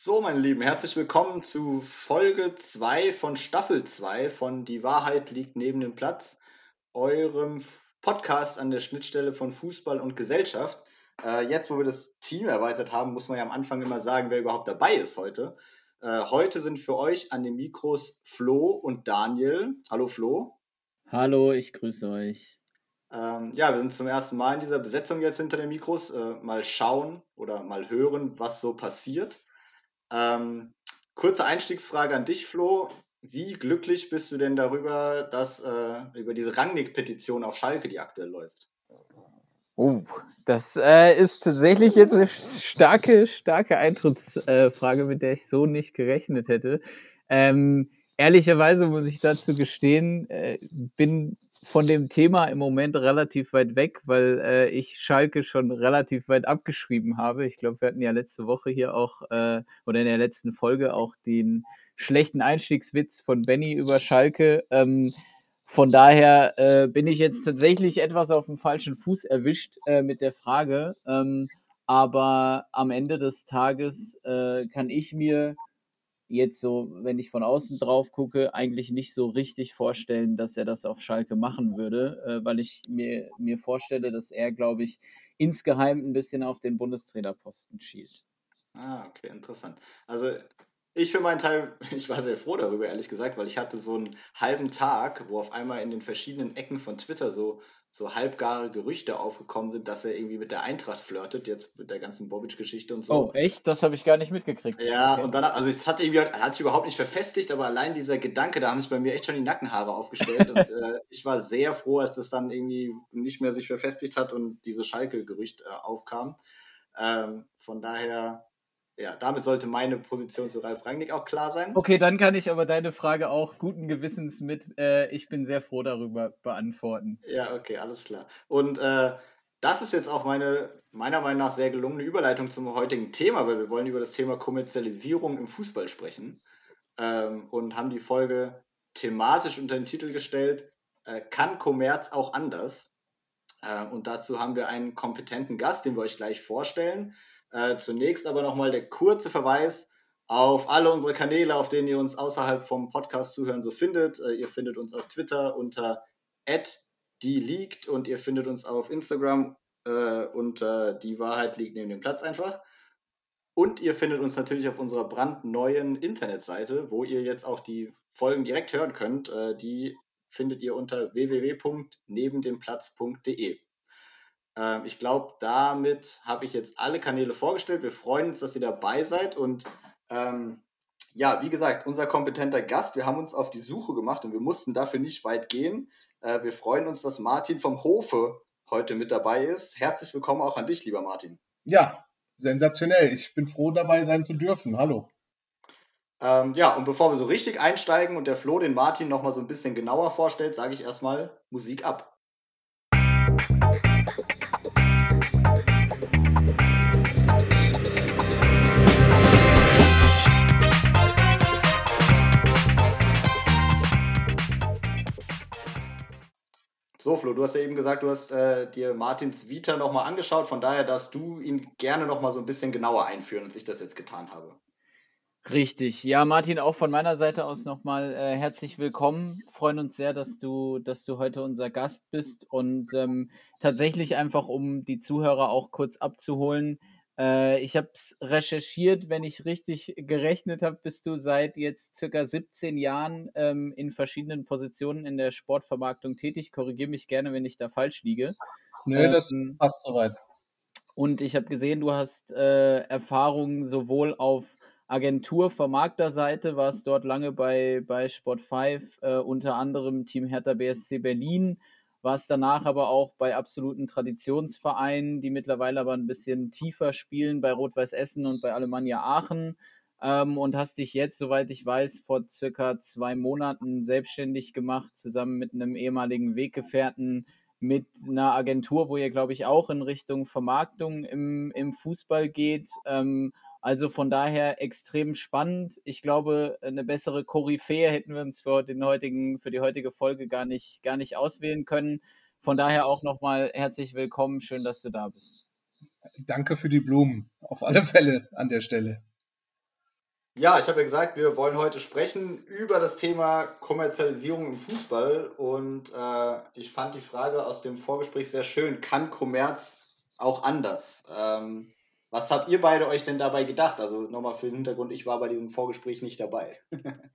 So, meine Lieben, herzlich willkommen zu Folge 2 von Staffel 2 von Die Wahrheit liegt neben dem Platz, eurem Podcast an der Schnittstelle von Fußball und Gesellschaft. Äh, jetzt, wo wir das Team erweitert haben, muss man ja am Anfang immer sagen, wer überhaupt dabei ist heute. Äh, heute sind für euch an den Mikros Flo und Daniel. Hallo Flo. Hallo, ich grüße euch. Ähm, ja, wir sind zum ersten Mal in dieser Besetzung jetzt hinter den Mikros. Äh, mal schauen oder mal hören, was so passiert. Ähm, kurze Einstiegsfrage an dich, Flo. Wie glücklich bist du denn darüber, dass äh, über diese Rangnick-Petition auf Schalke, die aktuell läuft? Oh, das äh, ist tatsächlich jetzt eine starke, starke Eintrittsfrage, mit der ich so nicht gerechnet hätte. Ähm, ehrlicherweise muss ich dazu gestehen, äh, bin von dem Thema im Moment relativ weit weg, weil äh, ich Schalke schon relativ weit abgeschrieben habe. Ich glaube, wir hatten ja letzte Woche hier auch äh, oder in der letzten Folge auch den schlechten Einstiegswitz von Benny über Schalke. Ähm, von daher äh, bin ich jetzt tatsächlich etwas auf dem falschen Fuß erwischt äh, mit der Frage. Ähm, aber am Ende des Tages äh, kann ich mir jetzt so, wenn ich von außen drauf gucke, eigentlich nicht so richtig vorstellen, dass er das auf Schalke machen würde, äh, weil ich mir, mir vorstelle, dass er, glaube ich, insgeheim ein bisschen auf den Bundestrainerposten schielt. Ah, okay, interessant. Also ich für meinen Teil, ich war sehr froh darüber, ehrlich gesagt, weil ich hatte so einen halben Tag, wo auf einmal in den verschiedenen Ecken von Twitter so so halbgare Gerüchte aufgekommen sind, dass er irgendwie mit der Eintracht flirtet, jetzt mit der ganzen Bobic-Geschichte und so. Oh, echt? Das habe ich gar nicht mitgekriegt. Ja, okay. und dann, also es hat, irgendwie, hat sich überhaupt nicht verfestigt, aber allein dieser Gedanke, da haben sich bei mir echt schon die Nackenhaare aufgestellt. und äh, ich war sehr froh, als das dann irgendwie nicht mehr sich verfestigt hat und dieses Schalke-Gerücht äh, aufkam. Ähm, von daher ja, damit sollte meine Position zu Ralf Rangnick auch klar sein. Okay, dann kann ich aber deine Frage auch guten Gewissens mit äh, Ich bin sehr froh darüber beantworten. Ja, okay, alles klar. Und äh, das ist jetzt auch meine, meiner Meinung nach, sehr gelungene Überleitung zum heutigen Thema, weil wir wollen über das Thema Kommerzialisierung im Fußball sprechen ähm, und haben die Folge thematisch unter den Titel gestellt, äh, kann Kommerz auch anders? Äh, und dazu haben wir einen kompetenten Gast, den wir euch gleich vorstellen. Äh, zunächst aber nochmal der kurze Verweis auf alle unsere Kanäle, auf denen ihr uns außerhalb vom Podcast zuhören so findet. Äh, ihr findet uns auf Twitter unter die liegt und ihr findet uns auf Instagram äh, unter die Wahrheit liegt neben dem Platz einfach. Und ihr findet uns natürlich auf unserer brandneuen Internetseite, wo ihr jetzt auch die Folgen direkt hören könnt. Äh, die findet ihr unter www.nebendemplatz.de. Ähm, ich glaube, damit habe ich jetzt alle Kanäle vorgestellt. Wir freuen uns, dass ihr dabei seid. Und ähm, ja, wie gesagt, unser kompetenter Gast, wir haben uns auf die Suche gemacht und wir mussten dafür nicht weit gehen. Äh, wir freuen uns, dass Martin vom Hofe heute mit dabei ist. Herzlich willkommen auch an dich, lieber Martin. Ja, sensationell. Ich bin froh, dabei sein zu dürfen. Hallo. Ähm, ja, und bevor wir so richtig einsteigen und der Flo den Martin nochmal so ein bisschen genauer vorstellt, sage ich erstmal Musik ab. So, Flo, du hast ja eben gesagt, du hast äh, dir Martins Vita nochmal angeschaut. Von daher darfst du ihn gerne nochmal so ein bisschen genauer einführen, als ich das jetzt getan habe. Richtig. Ja, Martin, auch von meiner Seite aus nochmal äh, herzlich willkommen. Freuen uns sehr, dass du, dass du heute unser Gast bist und ähm, tatsächlich einfach, um die Zuhörer auch kurz abzuholen, äh, ich habe es recherchiert, wenn ich richtig gerechnet habe, bist du seit jetzt circa 17 Jahren ähm, in verschiedenen Positionen in der Sportvermarktung tätig. Korrigiere mich gerne, wenn ich da falsch liege. Nö, ähm, das passt soweit. Und ich habe gesehen, du hast äh, Erfahrungen sowohl auf Agentur, Vermarkterseite, warst dort lange bei, bei Sport 5, äh, unter anderem Team Hertha BSC Berlin, warst danach aber auch bei absoluten Traditionsvereinen, die mittlerweile aber ein bisschen tiefer spielen, bei Rot-Weiß Essen und bei Alemannia Aachen. Ähm, und hast dich jetzt, soweit ich weiß, vor circa zwei Monaten selbstständig gemacht, zusammen mit einem ehemaligen Weggefährten, mit einer Agentur, wo ihr, glaube ich, auch in Richtung Vermarktung im, im Fußball geht. Ähm, also von daher extrem spannend. Ich glaube, eine bessere Koryphäe hätten wir uns für, den heutigen, für die heutige Folge gar nicht, gar nicht auswählen können. Von daher auch nochmal herzlich willkommen. Schön, dass du da bist. Danke für die Blumen. Auf alle Fälle an der Stelle. Ja, ich habe ja gesagt, wir wollen heute sprechen über das Thema Kommerzialisierung im Fußball. Und äh, ich fand die Frage aus dem Vorgespräch sehr schön. Kann Kommerz auch anders? Ähm, was habt ihr beide euch denn dabei gedacht? Also nochmal für den Hintergrund, ich war bei diesem Vorgespräch nicht dabei.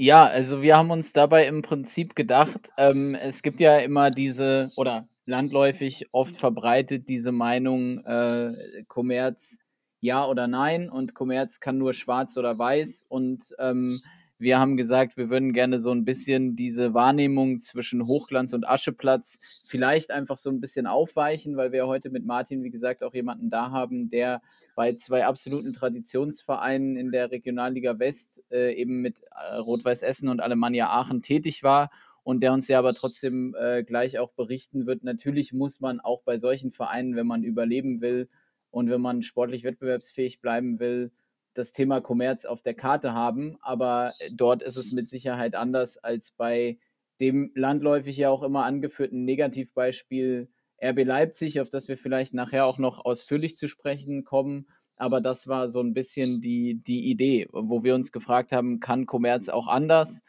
Ja, also wir haben uns dabei im Prinzip gedacht, ähm, es gibt ja immer diese, oder landläufig oft verbreitet diese Meinung, äh, Kommerz ja oder nein und Kommerz kann nur schwarz oder weiß und ähm, wir haben gesagt, wir würden gerne so ein bisschen diese Wahrnehmung zwischen Hochglanz und Ascheplatz vielleicht einfach so ein bisschen aufweichen, weil wir heute mit Martin, wie gesagt, auch jemanden da haben, der bei zwei absoluten Traditionsvereinen in der Regionalliga West äh, eben mit äh, Rot-Weiß Essen und Alemannia Aachen tätig war und der uns ja aber trotzdem äh, gleich auch berichten wird. Natürlich muss man auch bei solchen Vereinen, wenn man überleben will und wenn man sportlich wettbewerbsfähig bleiben will, das Thema Kommerz auf der Karte haben. Aber dort ist es mit Sicherheit anders als bei dem landläufig ja auch immer angeführten Negativbeispiel RB Leipzig, auf das wir vielleicht nachher auch noch ausführlich zu sprechen kommen. Aber das war so ein bisschen die, die Idee, wo wir uns gefragt haben, kann Kommerz auch anders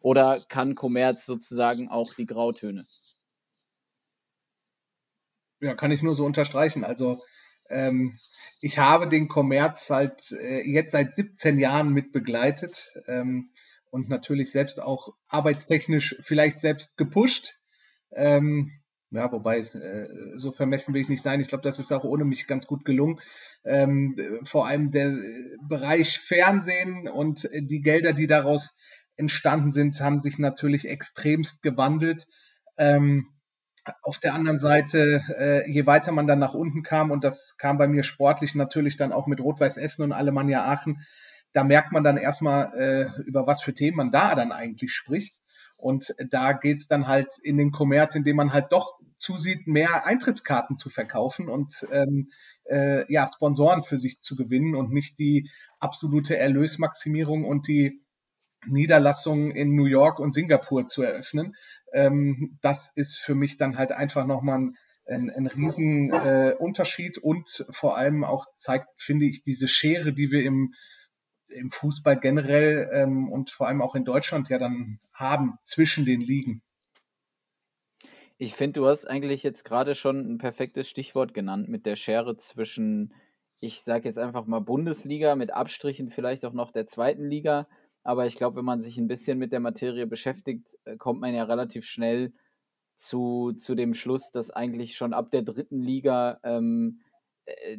oder kann Kommerz sozusagen auch die Grautöne? Ja, kann ich nur so unterstreichen. Also ähm, ich habe den Kommerz halt äh, jetzt seit 17 Jahren mit begleitet ähm, und natürlich selbst auch arbeitstechnisch vielleicht selbst gepusht. Ähm, ja, wobei, äh, so vermessen will ich nicht sein. Ich glaube, das ist auch ohne mich ganz gut gelungen. Ähm, vor allem der Bereich Fernsehen und die Gelder, die daraus entstanden sind, haben sich natürlich extremst gewandelt. Ähm, auf der anderen Seite, äh, je weiter man dann nach unten kam, und das kam bei mir sportlich natürlich dann auch mit Rot-Weiß Essen und Alemannia Aachen, da merkt man dann erstmal, äh, über was für Themen man da dann eigentlich spricht. Und da geht's dann halt in den Kommerz, indem man halt doch zusieht, mehr Eintrittskarten zu verkaufen und ähm, äh, ja, Sponsoren für sich zu gewinnen und nicht die absolute Erlösmaximierung und die Niederlassungen in New York und Singapur zu eröffnen. Ähm, das ist für mich dann halt einfach nochmal ein, ein, ein riesen äh, und vor allem auch zeigt, finde ich, diese Schere, die wir im, im Fußball generell ähm, und vor allem auch in Deutschland ja dann haben zwischen den Ligen. Ich finde, du hast eigentlich jetzt gerade schon ein perfektes Stichwort genannt mit der Schere zwischen, ich sage jetzt einfach mal Bundesliga mit Abstrichen vielleicht auch noch der zweiten Liga aber ich glaube, wenn man sich ein bisschen mit der Materie beschäftigt, äh, kommt man ja relativ schnell zu, zu dem Schluss, dass eigentlich schon ab der dritten Liga ähm, äh,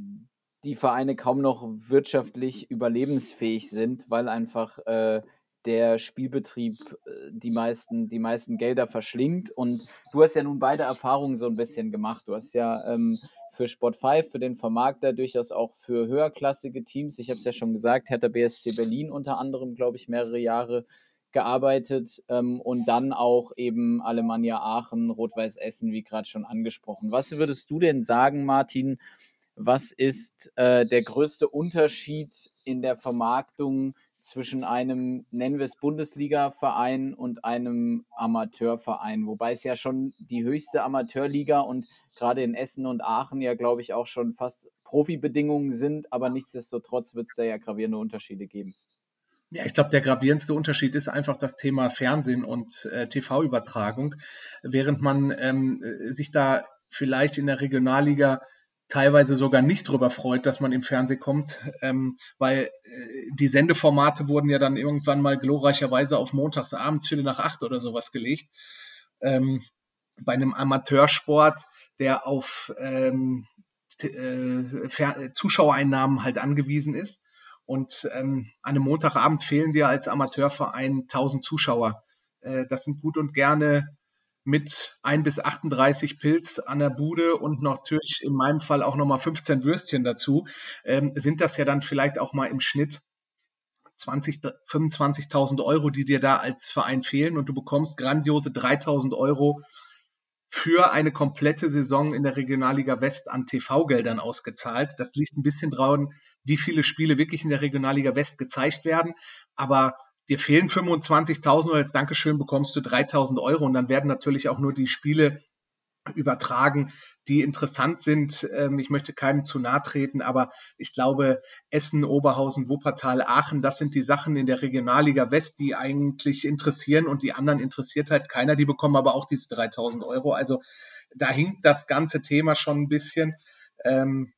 die Vereine kaum noch wirtschaftlich überlebensfähig sind, weil einfach äh, der Spielbetrieb äh, die meisten, die meisten Gelder verschlingt. Und du hast ja nun beide Erfahrungen so ein bisschen gemacht. Du hast ja ähm, für Sport 5, für den Vermarkter, durchaus auch für höherklassige Teams. Ich habe es ja schon gesagt, Hertha BSC Berlin unter anderem, glaube ich, mehrere Jahre gearbeitet ähm, und dann auch eben Alemannia Aachen, Rot-Weiß Essen, wie gerade schon angesprochen. Was würdest du denn sagen, Martin? Was ist äh, der größte Unterschied in der Vermarktung zwischen einem, nennen wir es Bundesliga-Verein und einem Amateurverein? Wobei es ja schon die höchste Amateurliga und gerade in Essen und Aachen ja, glaube ich, auch schon fast Profibedingungen sind, aber nichtsdestotrotz wird es da ja gravierende Unterschiede geben. Ja, ich glaube, der gravierendste Unterschied ist einfach das Thema Fernsehen und äh, TV-Übertragung. Während man ähm, sich da vielleicht in der Regionalliga teilweise sogar nicht drüber freut, dass man im Fernsehen kommt, ähm, weil äh, die Sendeformate wurden ja dann irgendwann mal glorreicherweise auf montagsabends Viertel nach acht oder sowas gelegt. Ähm, bei einem Amateursport der auf ähm, äh, Zuschauereinnahmen halt angewiesen ist. Und ähm, an einem Montagabend fehlen dir als Amateurverein 1000 Zuschauer. Äh, das sind gut und gerne mit 1 bis 38 Pilz an der Bude und natürlich in meinem Fall auch nochmal 15 Würstchen dazu, ähm, sind das ja dann vielleicht auch mal im Schnitt 20, 25.000 Euro, die dir da als Verein fehlen und du bekommst grandiose 3.000 Euro für eine komplette Saison in der Regionalliga West an TV-Geldern ausgezahlt. Das liegt ein bisschen dran, wie viele Spiele wirklich in der Regionalliga West gezeigt werden. Aber dir fehlen 25.000 und als Dankeschön bekommst du 3.000 Euro und dann werden natürlich auch nur die Spiele übertragen, die interessant sind. Ähm, ich möchte keinem zu nahe treten, aber ich glaube, Essen, Oberhausen, Wuppertal, Aachen, das sind die Sachen in der Regionalliga West, die eigentlich interessieren und die anderen interessiert halt keiner. Die bekommen aber auch diese 3000 Euro. Also da hinkt das ganze Thema schon ein bisschen. Ähm,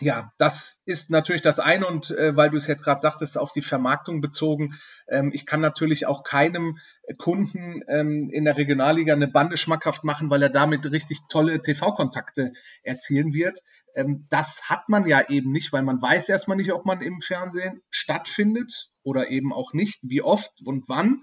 ja, das ist natürlich das eine und äh, weil du es jetzt gerade sagtest, auf die Vermarktung bezogen. Ähm, ich kann natürlich auch keinem Kunden ähm, in der Regionalliga eine Bande schmackhaft machen, weil er damit richtig tolle TV-Kontakte erzielen wird. Ähm, das hat man ja eben nicht, weil man weiß erstmal nicht, ob man im Fernsehen stattfindet oder eben auch nicht, wie oft und wann.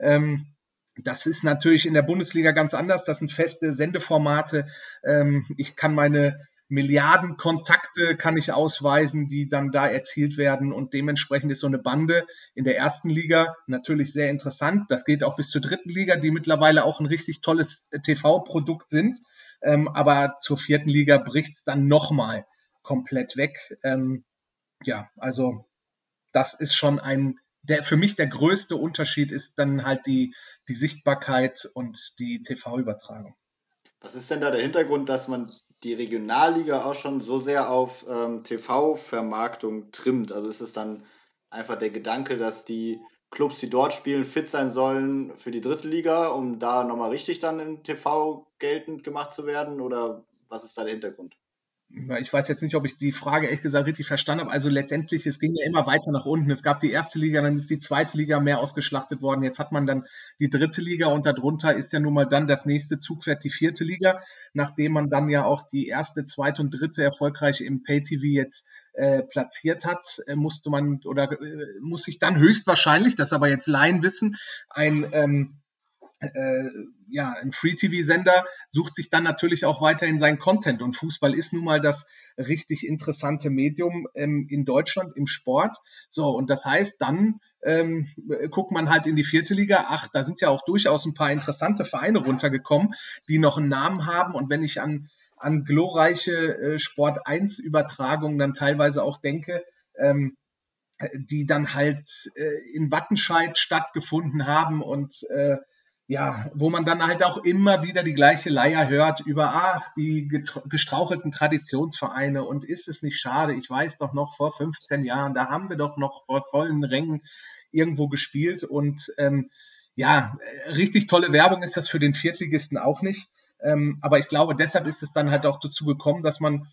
Ähm, das ist natürlich in der Bundesliga ganz anders. Das sind feste Sendeformate. Ähm, ich kann meine Milliarden Kontakte kann ich ausweisen, die dann da erzielt werden. Und dementsprechend ist so eine Bande in der ersten Liga natürlich sehr interessant. Das geht auch bis zur dritten Liga, die mittlerweile auch ein richtig tolles TV-Produkt sind. Ähm, aber zur vierten Liga bricht es dann nochmal komplett weg. Ähm, ja, also das ist schon ein, der für mich der größte Unterschied ist dann halt die, die Sichtbarkeit und die TV-Übertragung. Was ist denn da der Hintergrund, dass man die Regionalliga auch schon so sehr auf ähm, TV-Vermarktung trimmt? Also ist es dann einfach der Gedanke, dass die Clubs, die dort spielen, fit sein sollen für die dritte Liga, um da nochmal richtig dann im TV geltend gemacht zu werden? Oder was ist da der Hintergrund? Ich weiß jetzt nicht, ob ich die Frage ehrlich gesagt richtig verstanden habe. Also letztendlich, es ging ja immer weiter nach unten. Es gab die erste Liga, dann ist die zweite Liga mehr ausgeschlachtet worden. Jetzt hat man dann die dritte Liga und darunter ist ja nun mal dann das nächste Zugpferd die vierte Liga, nachdem man dann ja auch die erste, zweite und dritte erfolgreich im Pay-TV jetzt äh, platziert hat, äh, musste man oder äh, muss sich dann höchstwahrscheinlich, das aber jetzt Laien wissen, ein ähm, äh, ja, ein Free-TV-Sender sucht sich dann natürlich auch weiterhin seinen Content. Und Fußball ist nun mal das richtig interessante Medium ähm, in Deutschland im Sport. So, und das heißt, dann ähm, guckt man halt in die vierte Liga. Ach, da sind ja auch durchaus ein paar interessante Vereine runtergekommen, die noch einen Namen haben. Und wenn ich an, an glorreiche äh, Sport 1 Übertragungen dann teilweise auch denke, ähm, die dann halt äh, in Wattenscheid stattgefunden haben und äh, ja, wo man dann halt auch immer wieder die gleiche Leier hört über, ach, die gestrauchelten Traditionsvereine und ist es nicht schade, ich weiß doch noch vor 15 Jahren, da haben wir doch noch vor vollen Rängen irgendwo gespielt und ähm, ja, richtig tolle Werbung ist das für den Viertligisten auch nicht. Ähm, aber ich glaube, deshalb ist es dann halt auch dazu gekommen, dass man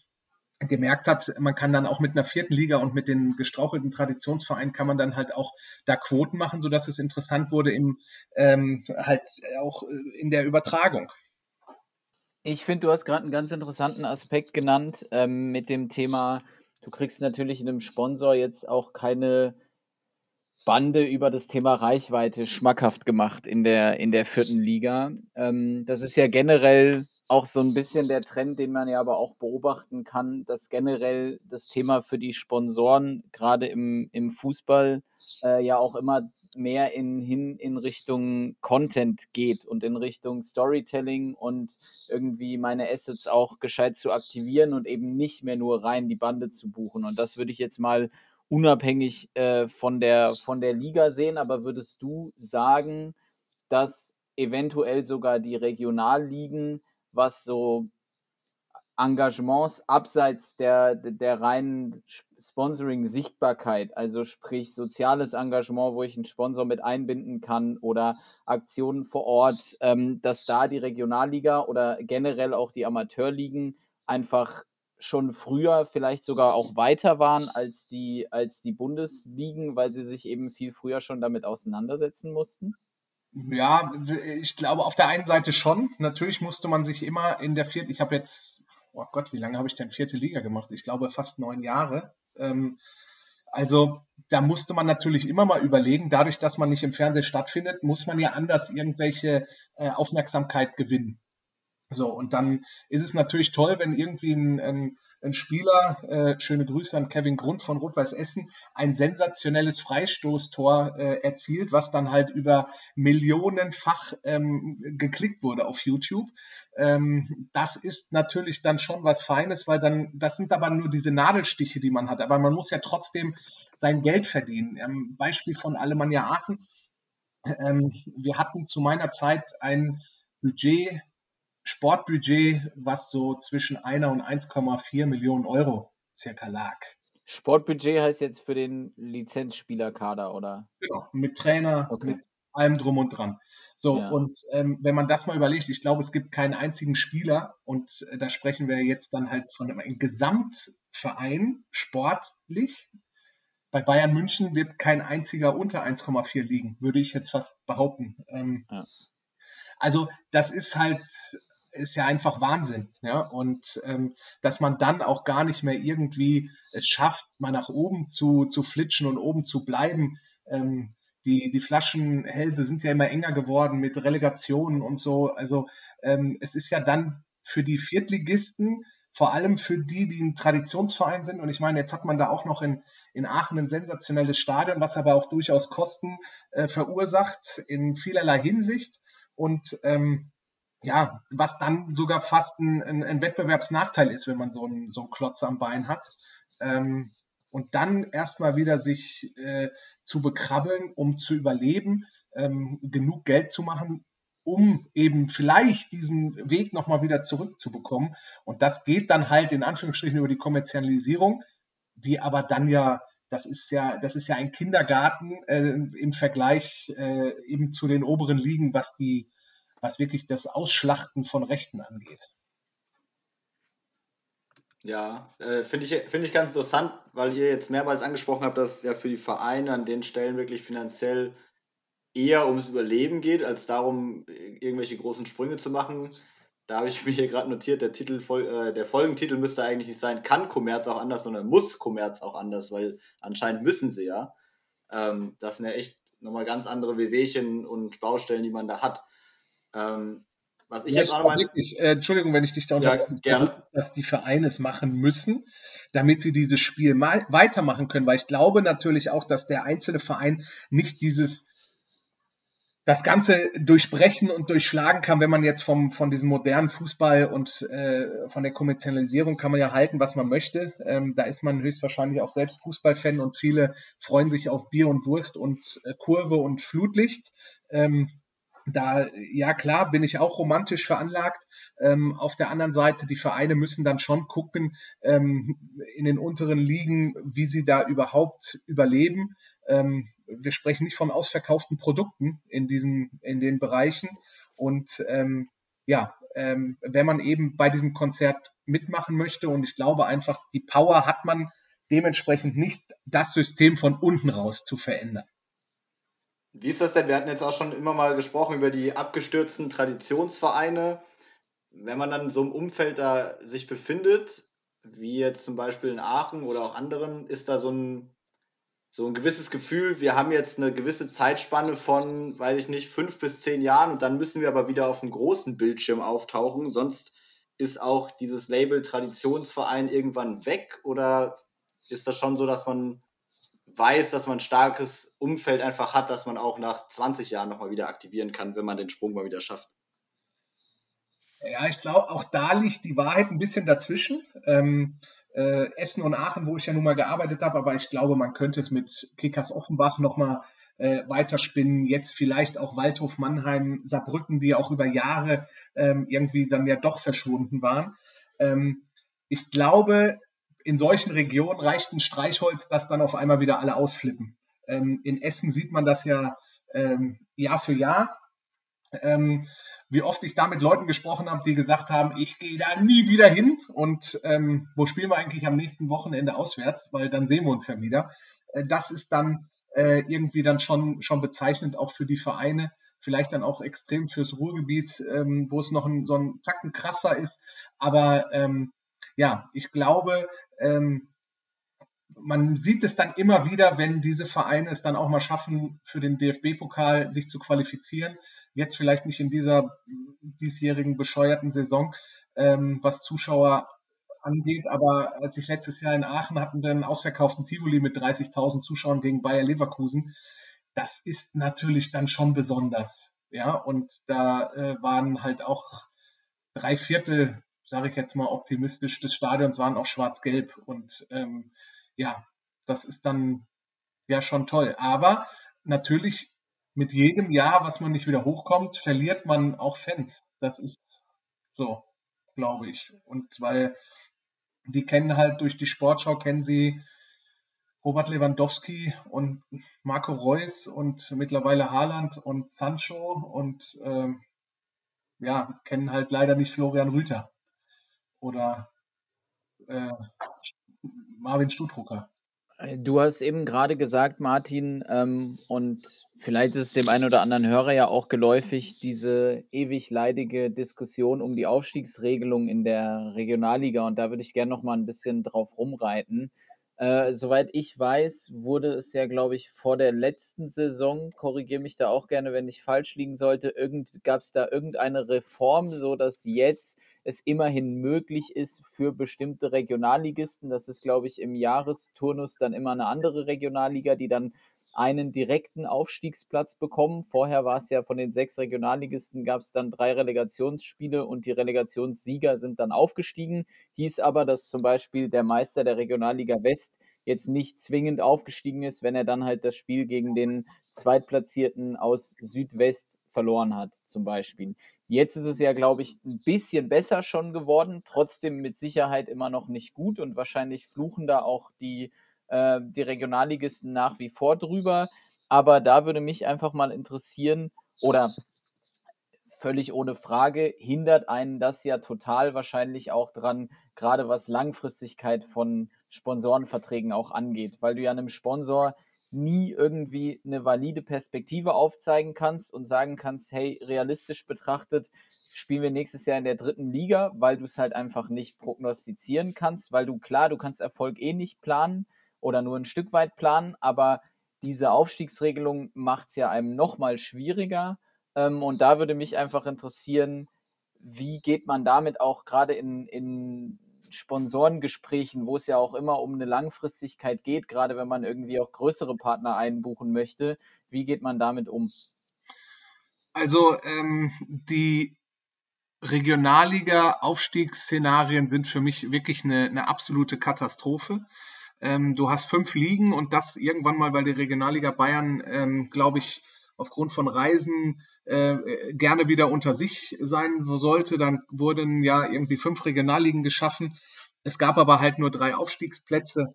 gemerkt hat, man kann dann auch mit einer vierten Liga und mit den gestrauchelten Traditionsvereinen kann man dann halt auch da Quoten machen, sodass es interessant wurde im ähm, halt auch äh, in der Übertragung. Ich finde, du hast gerade einen ganz interessanten Aspekt genannt ähm, mit dem Thema, du kriegst natürlich in einem Sponsor jetzt auch keine Bande über das Thema Reichweite schmackhaft gemacht in der, in der vierten Liga. Ähm, das ist ja generell auch so ein bisschen der Trend, den man ja aber auch beobachten kann, dass generell das Thema für die Sponsoren gerade im, im Fußball äh, ja auch immer mehr in, hin in Richtung Content geht und in Richtung Storytelling und irgendwie meine Assets auch gescheit zu aktivieren und eben nicht mehr nur rein die Bande zu buchen. Und das würde ich jetzt mal unabhängig äh, von, der, von der Liga sehen. Aber würdest du sagen, dass eventuell sogar die Regionalligen was so Engagements abseits der, der reinen Sponsoring-Sichtbarkeit, also sprich soziales Engagement, wo ich einen Sponsor mit einbinden kann oder Aktionen vor Ort, ähm, dass da die Regionalliga oder generell auch die Amateurligen einfach schon früher vielleicht sogar auch weiter waren als die, als die Bundesligen, weil sie sich eben viel früher schon damit auseinandersetzen mussten? Ja, ich glaube auf der einen Seite schon. Natürlich musste man sich immer in der vierten, ich habe jetzt, oh Gott, wie lange habe ich denn vierte Liga gemacht? Ich glaube fast neun Jahre. Ähm, also da musste man natürlich immer mal überlegen, dadurch, dass man nicht im Fernsehen stattfindet, muss man ja anders irgendwelche äh, Aufmerksamkeit gewinnen. So, und dann ist es natürlich toll, wenn irgendwie ein, ein ein Spieler, äh, schöne Grüße an Kevin Grund von Rot-Weiß Essen, ein sensationelles Freistoßtor äh, erzielt, was dann halt über millionenfach ähm, geklickt wurde auf YouTube. Ähm, das ist natürlich dann schon was Feines, weil dann, das sind aber nur diese Nadelstiche, die man hat. Aber man muss ja trotzdem sein Geld verdienen. Ähm, Beispiel von Alemannia Aachen. Ähm, wir hatten zu meiner Zeit ein Budget Sportbudget, was so zwischen einer und 1,4 Millionen Euro circa lag. Sportbudget heißt jetzt für den Lizenzspielerkader, oder? Genau, mit Trainer, okay. mit allem drum und dran. So, ja. und ähm, wenn man das mal überlegt, ich glaube, es gibt keinen einzigen Spieler, und äh, da sprechen wir jetzt dann halt von einem Gesamtverein sportlich. Bei Bayern München wird kein einziger unter 1,4 liegen, würde ich jetzt fast behaupten. Ähm, ja. Also, das ist halt, ist ja einfach Wahnsinn. Ja? Und ähm, dass man dann auch gar nicht mehr irgendwie es schafft, mal nach oben zu, zu flitschen und oben zu bleiben. Ähm, die, die Flaschenhälse sind ja immer enger geworden mit Relegationen und so. Also ähm, es ist ja dann für die Viertligisten, vor allem für die, die ein Traditionsverein sind. Und ich meine, jetzt hat man da auch noch in, in Aachen ein sensationelles Stadion, was aber auch durchaus Kosten äh, verursacht in vielerlei Hinsicht. Und ähm, ja, was dann sogar fast ein, ein, ein, Wettbewerbsnachteil ist, wenn man so einen, so einen Klotz am Bein hat. Ähm, und dann erstmal wieder sich äh, zu bekrabbeln, um zu überleben, ähm, genug Geld zu machen, um eben vielleicht diesen Weg nochmal wieder zurückzubekommen. Und das geht dann halt in Anführungsstrichen über die Kommerzialisierung, die aber dann ja, das ist ja, das ist ja ein Kindergarten äh, im Vergleich äh, eben zu den oberen Ligen, was die, was wirklich das Ausschlachten von Rechten angeht. Ja, äh, finde ich, find ich ganz interessant, weil ihr jetzt mehrmals angesprochen habt, dass es ja für die Vereine an den Stellen wirklich finanziell eher ums Überleben geht, als darum, irgendwelche großen Sprünge zu machen. Da habe ich mir hier gerade notiert, der, Titel, äh, der Folgentitel müsste eigentlich nicht sein, kann Kommerz auch anders, sondern muss Kommerz auch anders, weil anscheinend müssen sie ja. Ähm, das sind ja echt nochmal ganz andere Wehwehchen und Baustellen, die man da hat. Ähm, was ich ja, jetzt auch nochmal. Äh, Entschuldigung, wenn ich dich da unterbreche, ja, dass die Vereine es machen müssen, damit sie dieses Spiel mal weitermachen können, weil ich glaube natürlich auch, dass der einzelne Verein nicht dieses das Ganze durchbrechen und durchschlagen kann, wenn man jetzt vom, von diesem modernen Fußball und äh, von der Kommerzialisierung kann man ja halten, was man möchte. Ähm, da ist man höchstwahrscheinlich auch selbst Fußballfan und viele freuen sich auf Bier und Wurst und äh, Kurve und Flutlicht. Ähm, da, ja klar, bin ich auch romantisch veranlagt. Ähm, auf der anderen Seite, die Vereine müssen dann schon gucken ähm, in den unteren Ligen, wie sie da überhaupt überleben. Ähm, wir sprechen nicht von ausverkauften Produkten in diesen, in den Bereichen. Und ähm, ja, ähm, wenn man eben bei diesem Konzert mitmachen möchte, und ich glaube einfach, die Power hat man dementsprechend nicht, das System von unten raus zu verändern. Wie ist das denn? Wir hatten jetzt auch schon immer mal gesprochen über die abgestürzten Traditionsvereine. Wenn man dann so im Umfeld da sich befindet, wie jetzt zum Beispiel in Aachen oder auch anderen, ist da so ein, so ein gewisses Gefühl, wir haben jetzt eine gewisse Zeitspanne von, weiß ich nicht, fünf bis zehn Jahren und dann müssen wir aber wieder auf dem großen Bildschirm auftauchen. Sonst ist auch dieses Label Traditionsverein irgendwann weg oder ist das schon so, dass man weiß, dass man ein starkes Umfeld einfach hat, dass man auch nach 20 Jahren nochmal wieder aktivieren kann, wenn man den Sprung mal wieder schafft. Ja, ich glaube, auch da liegt die Wahrheit ein bisschen dazwischen. Ähm, äh, Essen und Aachen, wo ich ja nun mal gearbeitet habe, aber ich glaube, man könnte es mit Kickers Offenbach nochmal äh, weiterspinnen. Jetzt vielleicht auch Waldhof Mannheim, Saarbrücken, die auch über Jahre ähm, irgendwie dann ja doch verschwunden waren. Ähm, ich glaube, in solchen Regionen reicht ein Streichholz, dass dann auf einmal wieder alle ausflippen. Ähm, in Essen sieht man das ja ähm, Jahr für Jahr. Ähm, wie oft ich da mit Leuten gesprochen habe, die gesagt haben, ich gehe da nie wieder hin. Und ähm, wo spielen wir eigentlich am nächsten Wochenende auswärts? Weil dann sehen wir uns ja wieder. Äh, das ist dann äh, irgendwie dann schon, schon bezeichnend auch für die Vereine. Vielleicht dann auch extrem fürs Ruhrgebiet, ähm, wo es noch ein, so ein Tacken krasser ist. Aber ähm, ja, ich glaube, ähm, man sieht es dann immer wieder, wenn diese Vereine es dann auch mal schaffen, für den DFB-Pokal sich zu qualifizieren. Jetzt vielleicht nicht in dieser diesjährigen bescheuerten Saison, ähm, was Zuschauer angeht, aber als ich letztes Jahr in Aachen hatten wir einen ausverkauften Tivoli mit 30.000 Zuschauern gegen Bayer Leverkusen. Das ist natürlich dann schon besonders. Ja, und da äh, waren halt auch drei Viertel sage ich jetzt mal optimistisch, des Stadions waren auch schwarz-gelb. Und ähm, ja, das ist dann ja schon toll. Aber natürlich mit jedem Jahr, was man nicht wieder hochkommt, verliert man auch Fans. Das ist So, glaube ich. Und weil die kennen halt durch die Sportschau, kennen sie Robert Lewandowski und Marco Reus und mittlerweile Haaland und Sancho und ähm, ja, kennen halt leider nicht Florian Rüther oder äh, Marvin Stutrucker. Äh, du hast eben gerade gesagt, Martin, ähm, und vielleicht ist es dem einen oder anderen Hörer ja auch geläufig, diese ewig leidige Diskussion um die Aufstiegsregelung in der Regionalliga. Und da würde ich gerne noch mal ein bisschen drauf rumreiten. Äh, soweit ich weiß, wurde es ja, glaube ich, vor der letzten Saison, korrigiere mich da auch gerne, wenn ich falsch liegen sollte, gab es da irgendeine Reform, so dass jetzt es immerhin möglich ist für bestimmte Regionalligisten. Das ist, glaube ich, im Jahresturnus dann immer eine andere Regionalliga, die dann einen direkten Aufstiegsplatz bekommen. Vorher war es ja von den sechs Regionalligisten, gab es dann drei Relegationsspiele und die Relegationssieger sind dann aufgestiegen. Hieß aber, dass zum Beispiel der Meister der Regionalliga West jetzt nicht zwingend aufgestiegen ist, wenn er dann halt das Spiel gegen den Zweitplatzierten aus Südwest verloren hat, zum Beispiel. Jetzt ist es ja, glaube ich, ein bisschen besser schon geworden, trotzdem mit Sicherheit immer noch nicht gut und wahrscheinlich fluchen da auch die, äh, die Regionalligisten nach wie vor drüber. Aber da würde mich einfach mal interessieren, oder völlig ohne Frage, hindert einen das ja total wahrscheinlich auch dran, gerade was Langfristigkeit von Sponsorenverträgen auch angeht, weil du ja einem Sponsor nie irgendwie eine valide Perspektive aufzeigen kannst und sagen kannst, hey, realistisch betrachtet spielen wir nächstes Jahr in der dritten Liga, weil du es halt einfach nicht prognostizieren kannst, weil du klar, du kannst Erfolg eh nicht planen oder nur ein Stück weit planen, aber diese Aufstiegsregelung macht es ja einem nochmal schwieriger. Ähm, und da würde mich einfach interessieren, wie geht man damit auch gerade in, in Sponsorengesprächen, wo es ja auch immer um eine Langfristigkeit geht, gerade wenn man irgendwie auch größere Partner einbuchen möchte. Wie geht man damit um? Also ähm, die Regionalliga-Aufstiegsszenarien sind für mich wirklich eine, eine absolute Katastrophe. Ähm, du hast fünf Ligen und das irgendwann mal, weil die Regionalliga Bayern, ähm, glaube ich, aufgrund von Reisen äh, gerne wieder unter sich sein sollte. Dann wurden ja irgendwie fünf Regionalligen geschaffen. Es gab aber halt nur drei Aufstiegsplätze,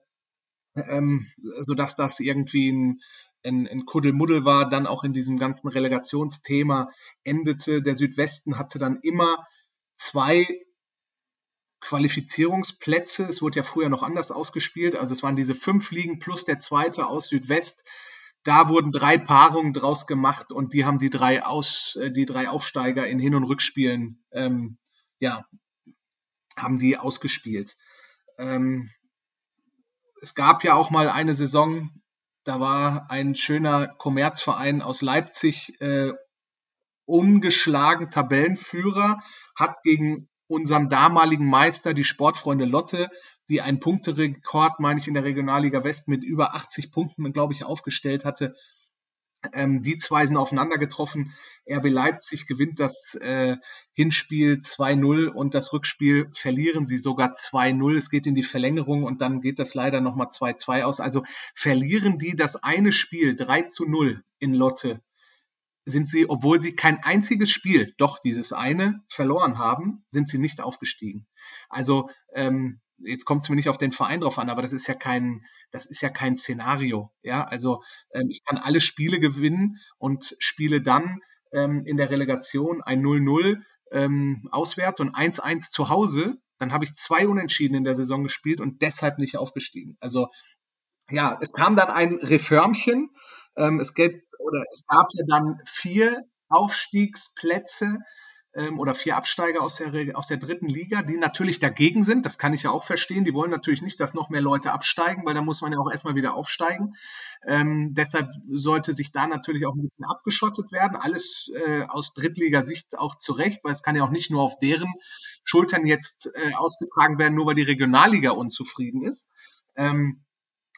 ähm, sodass das irgendwie ein, ein, ein Kuddelmuddel war, dann auch in diesem ganzen Relegationsthema endete. Der Südwesten hatte dann immer zwei Qualifizierungsplätze. Es wurde ja früher noch anders ausgespielt. Also es waren diese fünf Ligen plus der zweite aus Südwest da wurden drei Paarungen draus gemacht und die haben die drei Aus, äh, die drei Aufsteiger in Hin- und Rückspielen, ähm, ja, haben die ausgespielt. Ähm, es gab ja auch mal eine Saison, da war ein schöner Kommerzverein aus Leipzig äh, ungeschlagen Tabellenführer, hat gegen unserem damaligen Meister, die Sportfreunde Lotte, die einen Punkterekord, meine ich, in der Regionalliga West mit über 80 Punkten, glaube ich, aufgestellt hatte. Ähm, die zwei sind aufeinander getroffen. RB Leipzig gewinnt das äh, Hinspiel 2-0 und das Rückspiel verlieren sie sogar 2-0. Es geht in die Verlängerung und dann geht das leider nochmal 2-2 aus. Also verlieren die das eine Spiel 3 0 in Lotte, sind sie, obwohl sie kein einziges Spiel, doch dieses eine, verloren haben, sind sie nicht aufgestiegen. Also ähm, jetzt kommt es mir nicht auf den Verein drauf an, aber das ist ja kein, das ist ja kein Szenario. Ja, also ähm, ich kann alle Spiele gewinnen und spiele dann ähm, in der Relegation ein 0-0 ähm, auswärts und 1-1 zu Hause. Dann habe ich zwei Unentschieden in der Saison gespielt und deshalb nicht aufgestiegen. Also ja, es kam dann ein Reformchen. Ähm, es, gab, oder es gab ja dann vier Aufstiegsplätze oder vier Absteiger aus der, aus der dritten Liga, die natürlich dagegen sind. Das kann ich ja auch verstehen. Die wollen natürlich nicht, dass noch mehr Leute absteigen, weil da muss man ja auch erstmal wieder aufsteigen. Ähm, deshalb sollte sich da natürlich auch ein bisschen abgeschottet werden. Alles äh, aus Drittligasicht auch zurecht, weil es kann ja auch nicht nur auf deren Schultern jetzt äh, ausgetragen werden, nur weil die Regionalliga unzufrieden ist. Ähm,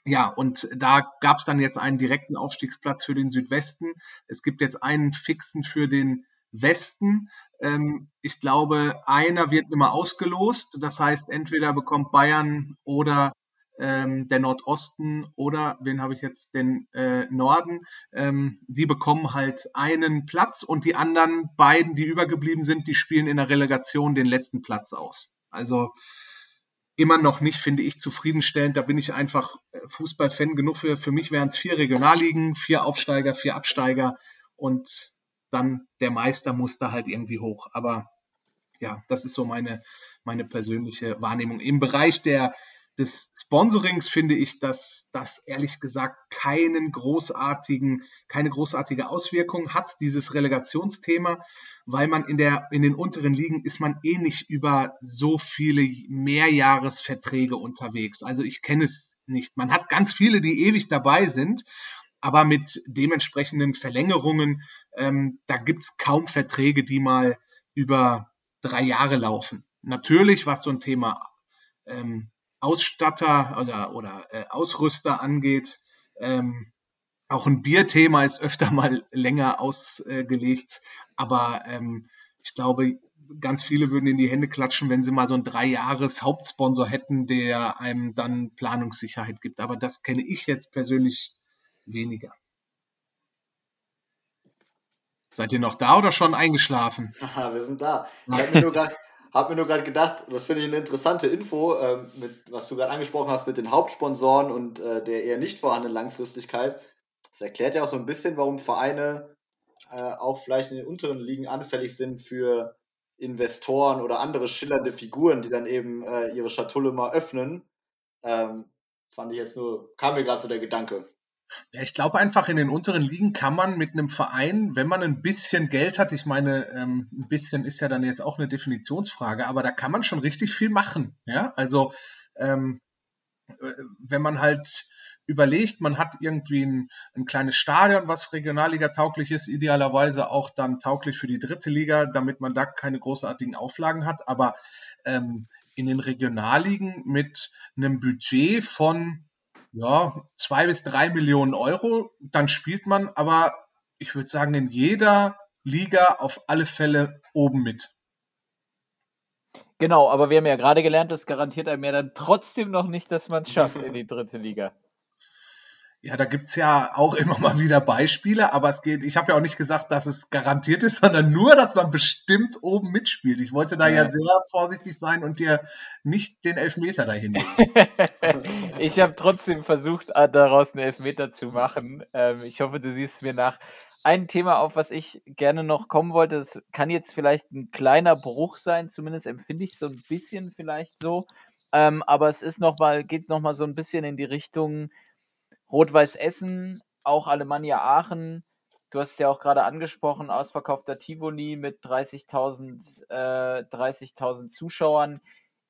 ja, und da gab es dann jetzt einen direkten Aufstiegsplatz für den Südwesten. Es gibt jetzt einen fixen für den Westen. Ähm, ich glaube, einer wird immer ausgelost. Das heißt, entweder bekommt Bayern oder ähm, der Nordosten oder wen habe ich jetzt, den äh, Norden, ähm, die bekommen halt einen Platz und die anderen beiden, die übergeblieben sind, die spielen in der Relegation den letzten Platz aus. Also immer noch nicht, finde ich, zufriedenstellend. Da bin ich einfach äh, Fußballfan genug für. Für mich wären es vier Regionalligen, vier Aufsteiger, vier Absteiger und dann der Meister muss da halt irgendwie hoch. Aber ja, das ist so meine, meine persönliche Wahrnehmung. Im Bereich der, des Sponsorings finde ich, dass das ehrlich gesagt keinen großartigen, keine großartige Auswirkung hat, dieses Relegationsthema, weil man in der, in den unteren Ligen ist man eh nicht über so viele Mehrjahresverträge unterwegs. Also ich kenne es nicht. Man hat ganz viele, die ewig dabei sind, aber mit dementsprechenden Verlängerungen, ähm, da gibt es kaum Verträge, die mal über drei Jahre laufen. Natürlich, was so ein Thema ähm, Ausstatter oder, oder äh, Ausrüster angeht. Ähm, auch ein Bierthema ist öfter mal länger ausgelegt, aber ähm, ich glaube, ganz viele würden in die Hände klatschen, wenn sie mal so einen Drei-Jahres Hauptsponsor hätten, der einem dann Planungssicherheit gibt. Aber das kenne ich jetzt persönlich weniger. Seid ihr noch da oder schon eingeschlafen? Haha, wir sind da. Ich habe mir nur gerade habe mir nur gerade gedacht, das finde ich eine interessante Info, ähm, mit, was du gerade angesprochen hast mit den Hauptsponsoren und äh, der eher nicht vorhandenen Langfristigkeit. Das erklärt ja auch so ein bisschen, warum Vereine äh, auch vielleicht in den unteren Ligen anfällig sind für Investoren oder andere schillernde Figuren, die dann eben äh, ihre Schatulle mal öffnen. Ähm, fand ich jetzt nur, kam mir gerade so der Gedanke. Ja, ich glaube einfach, in den unteren Ligen kann man mit einem Verein, wenn man ein bisschen Geld hat, ich meine, ähm, ein bisschen ist ja dann jetzt auch eine Definitionsfrage, aber da kann man schon richtig viel machen. Ja, also ähm, äh, wenn man halt überlegt, man hat irgendwie ein, ein kleines Stadion, was Regionalliga tauglich ist, idealerweise auch dann tauglich für die dritte Liga, damit man da keine großartigen Auflagen hat, aber ähm, in den Regionalligen mit einem Budget von ja, zwei bis drei Millionen Euro. Dann spielt man aber, ich würde sagen, in jeder Liga auf alle Fälle oben mit. Genau, aber wir haben ja gerade gelernt, das garantiert einem ja dann trotzdem noch nicht, dass man es schafft in die dritte Liga. Ja, da gibt's ja auch immer mal wieder Beispiele, aber es geht, ich habe ja auch nicht gesagt, dass es garantiert ist, sondern nur, dass man bestimmt oben mitspielt. Ich wollte da ja, ja sehr vorsichtig sein und dir nicht den Elfmeter dahin ich habe trotzdem versucht, äh, daraus einen Elfmeter zu machen. Ähm, ich hoffe, du siehst mir nach. Ein Thema, auf was ich gerne noch kommen wollte, das kann jetzt vielleicht ein kleiner Bruch sein, zumindest empfinde ich so ein bisschen vielleicht so. Ähm, aber es ist noch mal, geht nochmal so ein bisschen in die Richtung, Rot-Weiß Essen, auch Alemannia Aachen. Du hast es ja auch gerade angesprochen, ausverkaufter Tivoli mit 30.000 äh, 30 Zuschauern.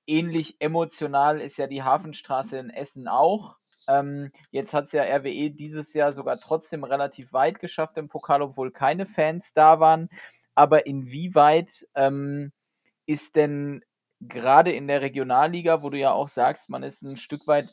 Ähnlich emotional ist ja die Hafenstraße in Essen auch. Ähm, jetzt hat es ja RWE dieses Jahr sogar trotzdem relativ weit geschafft im Pokal, obwohl keine Fans da waren. Aber inwieweit ähm, ist denn gerade in der Regionalliga, wo du ja auch sagst, man ist ein Stück weit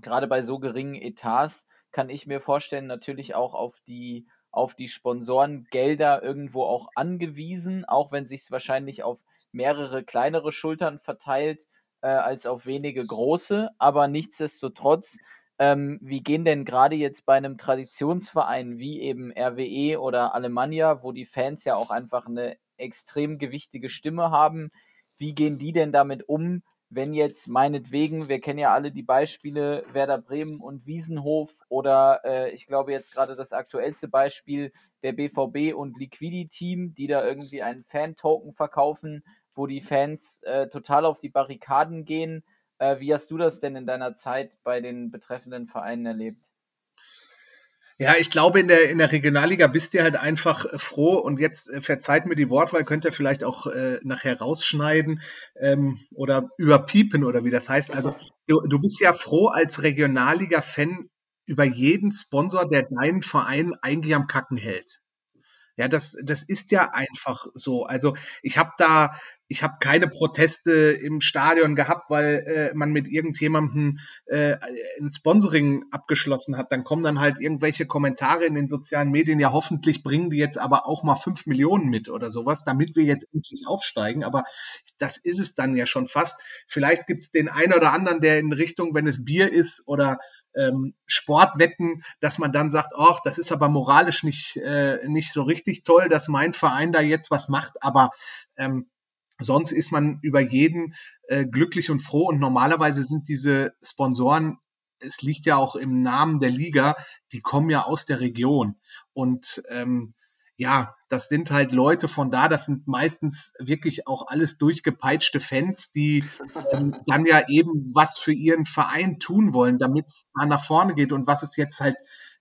gerade bei so geringen Etats kann ich mir vorstellen, natürlich auch auf die auf die Sponsorengelder irgendwo auch angewiesen, auch wenn sich es wahrscheinlich auf mehrere kleinere Schultern verteilt, äh, als auf wenige große. Aber nichtsdestotrotz, ähm, wie gehen denn gerade jetzt bei einem Traditionsverein wie eben RWE oder Alemannia, wo die Fans ja auch einfach eine extrem gewichtige Stimme haben, wie gehen die denn damit um, wenn jetzt meinetwegen, wir kennen ja alle die Beispiele Werder Bremen und Wiesenhof oder äh, ich glaube jetzt gerade das aktuellste Beispiel der BVB und Liquidi Team, die da irgendwie einen Fan-Token verkaufen, wo die Fans äh, total auf die Barrikaden gehen. Äh, wie hast du das denn in deiner Zeit bei den betreffenden Vereinen erlebt? Ja, ich glaube, in der, in der Regionalliga bist du halt einfach äh, froh und jetzt äh, verzeiht mir die Wortwahl, könnt ihr vielleicht auch äh, nachher rausschneiden ähm, oder überpiepen oder wie das heißt. Also du, du bist ja froh als Regionalliga-Fan über jeden Sponsor, der deinen Verein eigentlich am Kacken hält. Ja, das, das ist ja einfach so. Also ich habe da ich habe keine Proteste im Stadion gehabt, weil äh, man mit irgendjemandem äh, ein Sponsoring abgeschlossen hat. Dann kommen dann halt irgendwelche Kommentare in den sozialen Medien, ja hoffentlich bringen die jetzt aber auch mal fünf Millionen mit oder sowas, damit wir jetzt endlich aufsteigen. Aber das ist es dann ja schon fast. Vielleicht gibt es den einen oder anderen, der in Richtung, wenn es Bier ist oder ähm, Sportwetten, dass man dann sagt, ach, das ist aber moralisch nicht, äh, nicht so richtig toll, dass mein Verein da jetzt was macht, aber ähm, sonst ist man über jeden äh, glücklich und froh. Und normalerweise sind diese Sponsoren, es liegt ja auch im Namen der Liga, die kommen ja aus der Region. Und ähm, ja, das sind halt Leute von da, das sind meistens wirklich auch alles durchgepeitschte Fans, die ähm, dann ja eben was für ihren Verein tun wollen, damit es da nach vorne geht. Und was es jetzt halt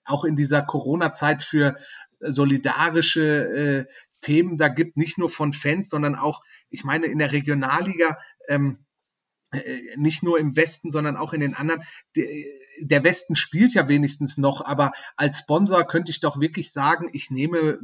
auch in dieser Corona-Zeit für solidarische äh, Themen da gibt, nicht nur von Fans, sondern auch, ich meine, in der Regionalliga, ähm, äh, nicht nur im Westen, sondern auch in den anderen. Der Westen spielt ja wenigstens noch, aber als Sponsor könnte ich doch wirklich sagen, ich nehme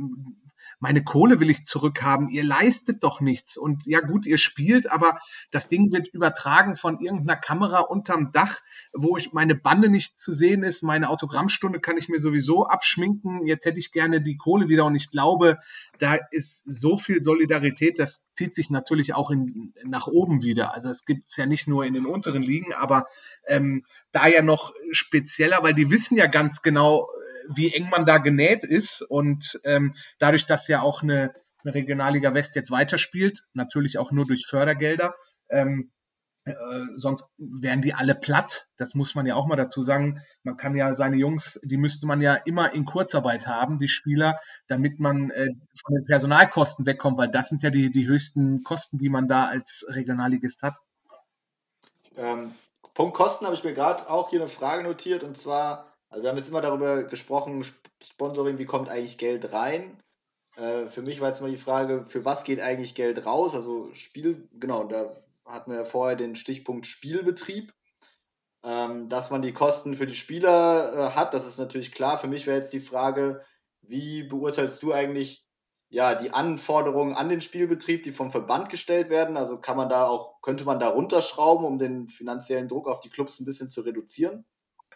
meine Kohle will ich zurückhaben, ihr leistet doch nichts. Und ja gut, ihr spielt, aber das Ding wird übertragen von irgendeiner Kamera unterm Dach, wo ich meine Bande nicht zu sehen ist. Meine Autogrammstunde kann ich mir sowieso abschminken. Jetzt hätte ich gerne die Kohle wieder und ich glaube, da ist so viel Solidarität, das zieht sich natürlich auch in, nach oben wieder. Also es gibt es ja nicht nur in den unteren Ligen, aber ähm, da ja noch spezieller, weil die wissen ja ganz genau, wie eng man da genäht ist. Und ähm, dadurch, dass ja auch eine, eine Regionalliga West jetzt weiterspielt, natürlich auch nur durch Fördergelder, ähm, äh, sonst wären die alle platt. Das muss man ja auch mal dazu sagen. Man kann ja seine Jungs, die müsste man ja immer in Kurzarbeit haben, die Spieler, damit man äh, von den Personalkosten wegkommt, weil das sind ja die, die höchsten Kosten, die man da als Regionalligist hat. Ähm, Punkt Kosten habe ich mir gerade auch hier eine Frage notiert und zwar also wir haben jetzt immer darüber gesprochen, Sponsoring, wie kommt eigentlich Geld rein? Äh, für mich war jetzt mal die Frage, für was geht eigentlich Geld raus? Also Spiel, genau, da hatten wir ja vorher den Stichpunkt Spielbetrieb. Ähm, dass man die Kosten für die Spieler äh, hat, das ist natürlich klar. Für mich wäre jetzt die Frage, wie beurteilst du eigentlich ja, die Anforderungen an den Spielbetrieb, die vom Verband gestellt werden? Also kann man da auch, könnte man da runterschrauben, um den finanziellen Druck auf die Clubs ein bisschen zu reduzieren?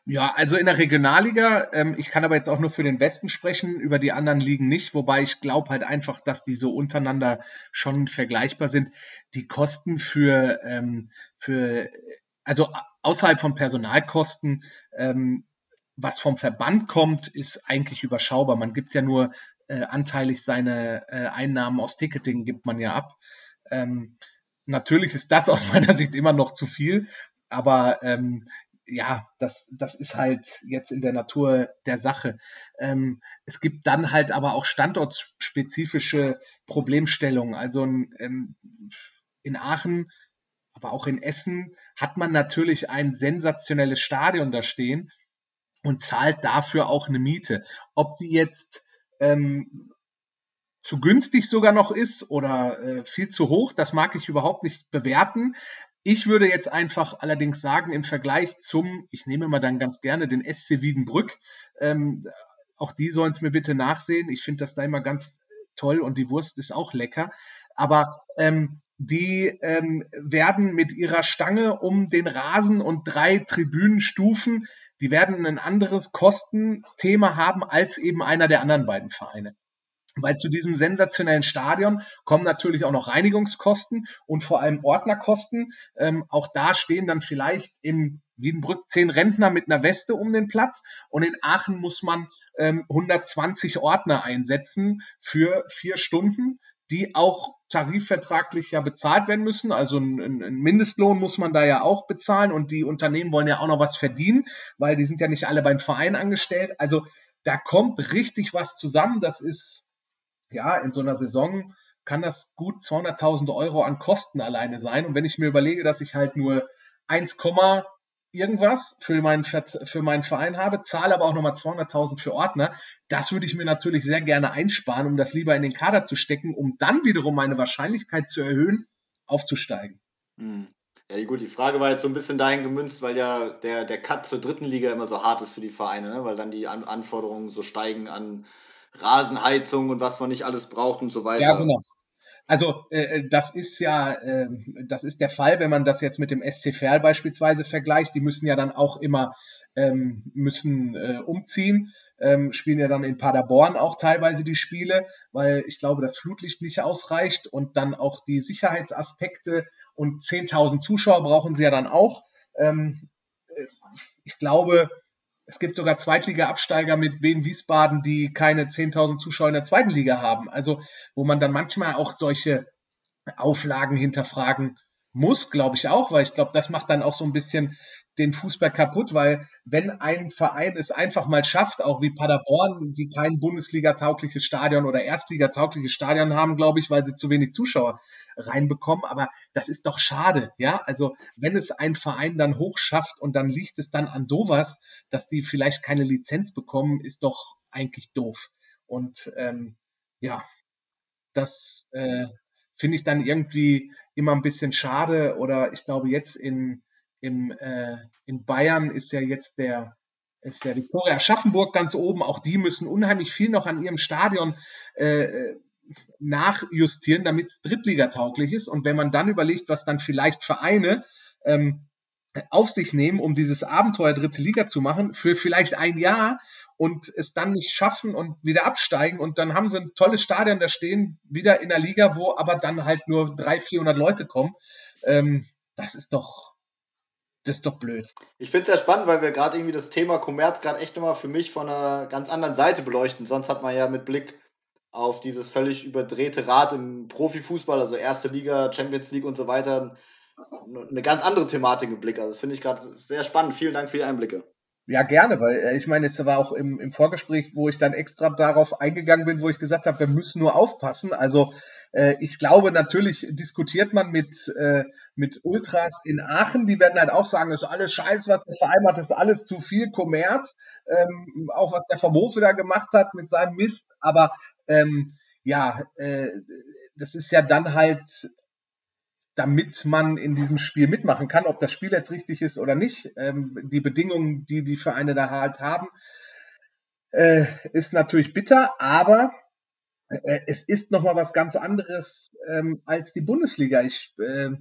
Ja, also in der Regionalliga, ähm, ich kann aber jetzt auch nur für den Westen sprechen, über die anderen Ligen nicht, wobei ich glaube halt einfach, dass die so untereinander schon vergleichbar sind. Die Kosten für, ähm, für also außerhalb von Personalkosten, ähm, was vom Verband kommt, ist eigentlich überschaubar. Man gibt ja nur äh, anteilig seine äh, Einnahmen aus Ticketing, gibt man ja ab. Ähm, natürlich ist das aus meiner Sicht immer noch zu viel, aber ähm, ja, das, das ist halt jetzt in der Natur der Sache. Ähm, es gibt dann halt aber auch standortspezifische Problemstellungen. Also ähm, in Aachen, aber auch in Essen hat man natürlich ein sensationelles Stadion da stehen und zahlt dafür auch eine Miete. Ob die jetzt ähm, zu günstig sogar noch ist oder äh, viel zu hoch, das mag ich überhaupt nicht bewerten. Ich würde jetzt einfach allerdings sagen, im Vergleich zum, ich nehme mal dann ganz gerne den SC Wiedenbrück, ähm, auch die sollen es mir bitte nachsehen. Ich finde das da immer ganz toll und die Wurst ist auch lecker. Aber ähm, die ähm, werden mit ihrer Stange um den Rasen und drei Tribünenstufen, die werden ein anderes Kostenthema haben als eben einer der anderen beiden Vereine. Weil zu diesem sensationellen Stadion kommen natürlich auch noch Reinigungskosten und vor allem Ordnerkosten. Ähm, auch da stehen dann vielleicht in Wiedenbrück zehn Rentner mit einer Weste um den Platz und in Aachen muss man ähm, 120 Ordner einsetzen für vier Stunden, die auch tarifvertraglich ja bezahlt werden müssen. Also ein, ein Mindestlohn muss man da ja auch bezahlen und die Unternehmen wollen ja auch noch was verdienen, weil die sind ja nicht alle beim Verein angestellt. Also da kommt richtig was zusammen. Das ist ja, in so einer Saison kann das gut 200.000 Euro an Kosten alleine sein. Und wenn ich mir überlege, dass ich halt nur 1, irgendwas für meinen, für meinen Verein habe, zahle aber auch nochmal 200.000 für Ordner, das würde ich mir natürlich sehr gerne einsparen, um das lieber in den Kader zu stecken, um dann wiederum meine Wahrscheinlichkeit zu erhöhen, aufzusteigen. Hm. Ja, gut, die Frage war jetzt so ein bisschen dahin gemünzt, weil ja der, der Cut zur dritten Liga immer so hart ist für die Vereine, ne? weil dann die An Anforderungen so steigen an Rasenheizung und was man nicht alles braucht und so weiter. Ja, genau. Also äh, das ist ja, äh, das ist der Fall, wenn man das jetzt mit dem SC Verl beispielsweise vergleicht. Die müssen ja dann auch immer ähm, müssen äh, umziehen, ähm, spielen ja dann in Paderborn auch teilweise die Spiele, weil ich glaube, das Flutlicht nicht ausreicht und dann auch die Sicherheitsaspekte und 10.000 Zuschauer brauchen sie ja dann auch. Ähm, äh, ich glaube, es gibt sogar Zweitliga-Absteiger mit Wien Wiesbaden, die keine 10.000 Zuschauer in der zweiten Liga haben. Also, wo man dann manchmal auch solche Auflagen hinterfragen muss, glaube ich auch, weil ich glaube, das macht dann auch so ein bisschen den Fußball kaputt, weil wenn ein Verein es einfach mal schafft, auch wie Paderborn, die kein Bundesliga-taugliches Stadion oder Erstliga-taugliches Stadion haben, glaube ich, weil sie zu wenig Zuschauer reinbekommen, aber das ist doch schade, ja, also wenn es ein Verein dann hochschafft und dann liegt es dann an sowas, dass die vielleicht keine Lizenz bekommen, ist doch eigentlich doof. Und ähm, ja, das äh, finde ich dann irgendwie immer ein bisschen schade. Oder ich glaube jetzt in im, äh, in Bayern ist ja jetzt der, ist der Viktoria Aschaffenburg ganz oben. Auch die müssen unheimlich viel noch an ihrem Stadion äh, nachjustieren, damit es Drittligatauglich ist. Und wenn man dann überlegt, was dann vielleicht Vereine ähm, auf sich nehmen, um dieses Abenteuer dritte Liga zu machen, für vielleicht ein Jahr und es dann nicht schaffen und wieder absteigen und dann haben sie ein tolles Stadion da stehen, wieder in der Liga, wo aber dann halt nur 300, 400 Leute kommen. Ähm, das ist doch, das ist doch blöd. Ich finde es sehr spannend, weil wir gerade irgendwie das Thema Kommerz gerade echt nochmal für mich von einer ganz anderen Seite beleuchten. Sonst hat man ja mit Blick auf dieses völlig überdrehte Rad im Profifußball, also erste Liga, Champions League und so weiter, eine ganz andere Thematik im Blick. Also das finde ich gerade sehr spannend. Vielen Dank für die Einblicke. Ja, gerne, weil äh, ich meine, es war auch im, im Vorgespräch, wo ich dann extra darauf eingegangen bin, wo ich gesagt habe, wir müssen nur aufpassen. Also ich glaube, natürlich diskutiert man mit, äh, mit Ultras in Aachen, die werden halt auch sagen, das ist alles scheiße, was der Verein macht, das ist alles zu viel Kommerz, ähm, auch was der Vermofe da gemacht hat mit seinem Mist, aber ähm, ja, äh, das ist ja dann halt damit man in diesem Spiel mitmachen kann, ob das Spiel jetzt richtig ist oder nicht. Ähm, die Bedingungen, die die Vereine da halt haben, äh, ist natürlich bitter, aber äh, es ist nochmal was ganz anderes ähm, als die Bundesliga. Ich äh,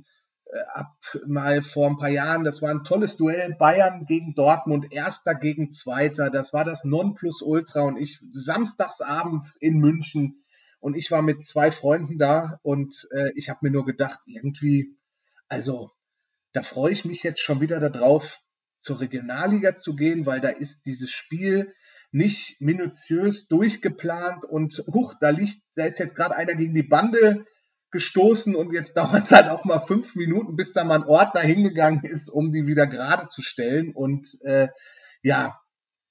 hab mal vor ein paar Jahren, das war ein tolles Duell, Bayern gegen Dortmund, Erster gegen Zweiter, das war das Nonplusultra und ich samstagsabends in München und ich war mit zwei Freunden da und äh, ich habe mir nur gedacht, irgendwie, also da freue ich mich jetzt schon wieder darauf, zur Regionalliga zu gehen, weil da ist dieses Spiel nicht minutiös durchgeplant und huch, da liegt, da ist jetzt gerade einer gegen die Bande gestoßen und jetzt dauert es halt auch mal fünf Minuten, bis da mal ein Ordner hingegangen ist, um die wieder gerade zu stellen. Und äh, ja,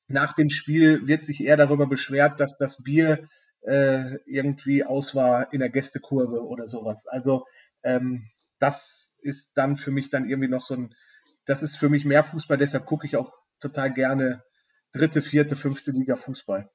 nach dem Spiel wird sich eher darüber beschwert, dass das Bier äh, irgendwie aus war in der Gästekurve oder sowas. Also ähm, das ist dann für mich dann irgendwie noch so ein, das ist für mich mehr Fußball, deshalb gucke ich auch total gerne dritte, vierte, fünfte Liga Fußball.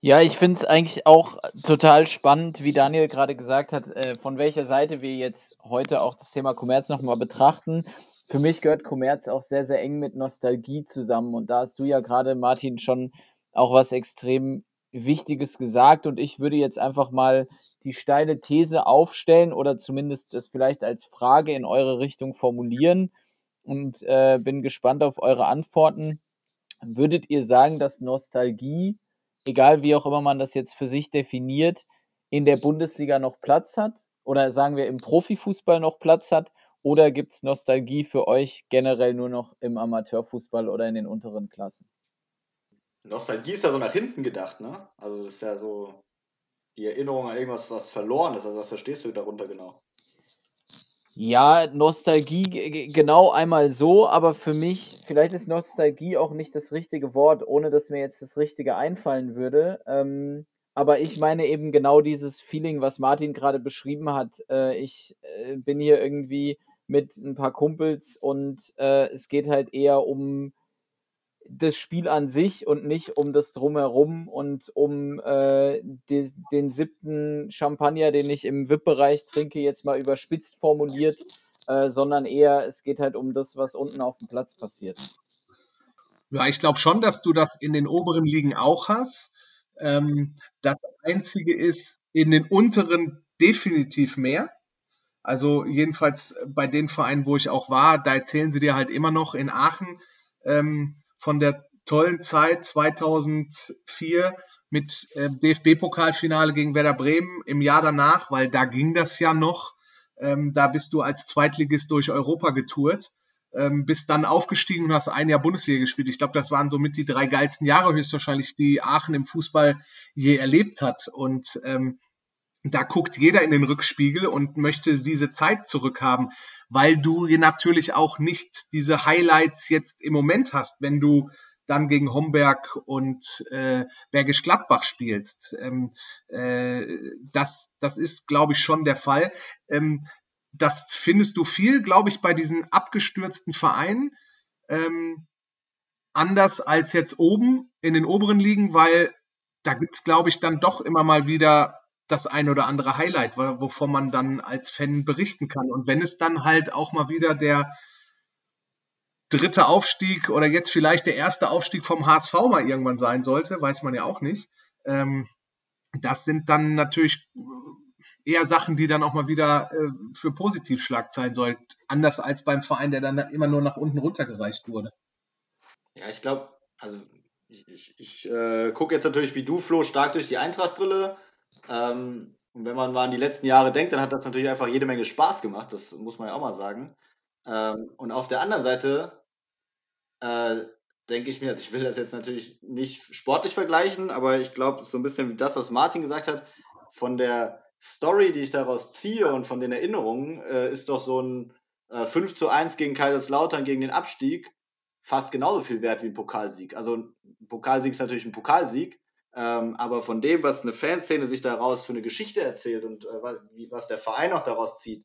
Ja, ich finde es eigentlich auch total spannend, wie Daniel gerade gesagt hat, äh, von welcher Seite wir jetzt heute auch das Thema Kommerz nochmal betrachten. Für mich gehört Kommerz auch sehr, sehr eng mit Nostalgie zusammen. Und da hast du ja gerade, Martin, schon auch was extrem Wichtiges gesagt. Und ich würde jetzt einfach mal die steile These aufstellen oder zumindest das vielleicht als Frage in eure Richtung formulieren und äh, bin gespannt auf eure Antworten. Würdet ihr sagen, dass Nostalgie, egal wie auch immer man das jetzt für sich definiert, in der Bundesliga noch Platz hat? Oder sagen wir im Profifußball noch Platz hat? Oder gibt es Nostalgie für euch generell nur noch im Amateurfußball oder in den unteren Klassen? Nostalgie ist ja so nach hinten gedacht, ne? Also das ist ja so die Erinnerung an irgendwas, was verloren ist. Also was verstehst du darunter genau? Ja, Nostalgie genau einmal so, aber für mich, vielleicht ist Nostalgie auch nicht das richtige Wort, ohne dass mir jetzt das Richtige einfallen würde. Ähm, aber ich meine eben genau dieses Feeling, was Martin gerade beschrieben hat. Äh, ich äh, bin hier irgendwie mit ein paar Kumpels und äh, es geht halt eher um das Spiel an sich und nicht um das Drumherum und um äh, die, den siebten Champagner, den ich im VIP-Bereich trinke, jetzt mal überspitzt formuliert, äh, sondern eher, es geht halt um das, was unten auf dem Platz passiert. Ja, ich glaube schon, dass du das in den oberen Ligen auch hast. Ähm, das Einzige ist, in den unteren definitiv mehr. Also jedenfalls bei den Vereinen, wo ich auch war, da erzählen sie dir halt immer noch in Aachen ähm, von der tollen Zeit 2004 mit äh, DFB-Pokalfinale gegen Werder Bremen im Jahr danach, weil da ging das ja noch. Ähm, da bist du als Zweitligist durch Europa getourt, ähm, bist dann aufgestiegen und hast ein Jahr Bundesliga gespielt. Ich glaube, das waren somit die drei geilsten Jahre höchstwahrscheinlich, die Aachen im Fußball je erlebt hat. Und ähm, da guckt jeder in den Rückspiegel und möchte diese Zeit zurückhaben, weil du natürlich auch nicht diese Highlights jetzt im Moment hast, wenn du dann gegen Homberg und äh, Bergisch Gladbach spielst. Ähm, äh, das, das ist, glaube ich, schon der Fall. Ähm, das findest du viel, glaube ich, bei diesen abgestürzten Vereinen. Ähm, anders als jetzt oben in den oberen Ligen, weil da gibt es, glaube ich, dann doch immer mal wieder das ein oder andere Highlight, wovon man dann als Fan berichten kann. Und wenn es dann halt auch mal wieder der dritte Aufstieg oder jetzt vielleicht der erste Aufstieg vom HSV mal irgendwann sein sollte, weiß man ja auch nicht. Ähm, das sind dann natürlich eher Sachen, die dann auch mal wieder äh, für Positivschlagzeilen sollten, anders als beim Verein, der dann immer nur nach unten runtergereicht wurde. Ja, ich glaube, also ich, ich, ich äh, gucke jetzt natürlich wie du, Flo, stark durch die Eintrachtbrille. Ähm, und wenn man mal an die letzten Jahre denkt, dann hat das natürlich einfach jede Menge Spaß gemacht, das muss man ja auch mal sagen. Ähm, und auf der anderen Seite äh, denke ich mir, also ich will das jetzt natürlich nicht sportlich vergleichen, aber ich glaube, so ein bisschen wie das, was Martin gesagt hat, von der Story, die ich daraus ziehe und von den Erinnerungen, äh, ist doch so ein äh, 5 zu 1 gegen Kaiserslautern gegen den Abstieg fast genauso viel wert wie ein Pokalsieg. Also ein Pokalsieg ist natürlich ein Pokalsieg, ähm, aber von dem, was eine Fanszene sich daraus für eine Geschichte erzählt und äh, was, wie, was der Verein auch daraus zieht,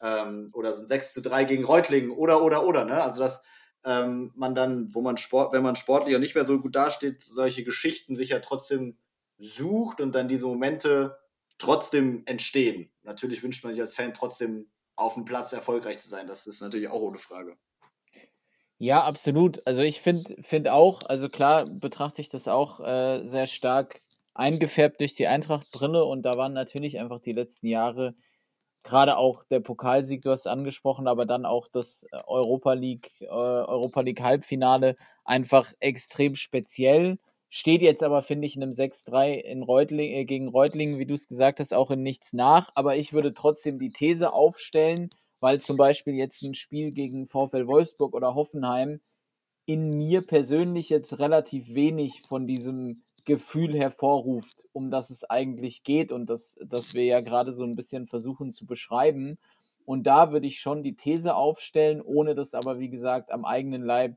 ähm, oder so ein 6 zu 3 gegen Reutlingen oder, oder, oder, ne? Also das, ähm, man dann, wo man Sport, wenn man sportlich auch nicht mehr so gut dasteht, solche Geschichten sich ja trotzdem sucht und dann diese Momente trotzdem entstehen. Natürlich wünscht man sich als Fan trotzdem auf dem Platz erfolgreich zu sein. Das ist natürlich auch ohne Frage. Ja, absolut. Also ich finde find auch, also klar betrachte ich das auch äh, sehr stark eingefärbt durch die Eintracht-Brille und da waren natürlich einfach die letzten Jahre gerade auch der Pokalsieg, du hast es angesprochen, aber dann auch das äh, Europa League, äh, Europa League Halbfinale einfach extrem speziell. Steht jetzt aber, finde ich, in einem 6-3 in Reutling, äh, gegen Reutlingen, wie du es gesagt hast, auch in nichts nach. Aber ich würde trotzdem die These aufstellen, weil zum Beispiel jetzt ein Spiel gegen VfL Wolfsburg oder Hoffenheim in mir persönlich jetzt relativ wenig von diesem Gefühl hervorruft, um das es eigentlich geht und das, das wir ja gerade so ein bisschen versuchen zu beschreiben. Und da würde ich schon die These aufstellen, ohne das aber, wie gesagt, am eigenen Leib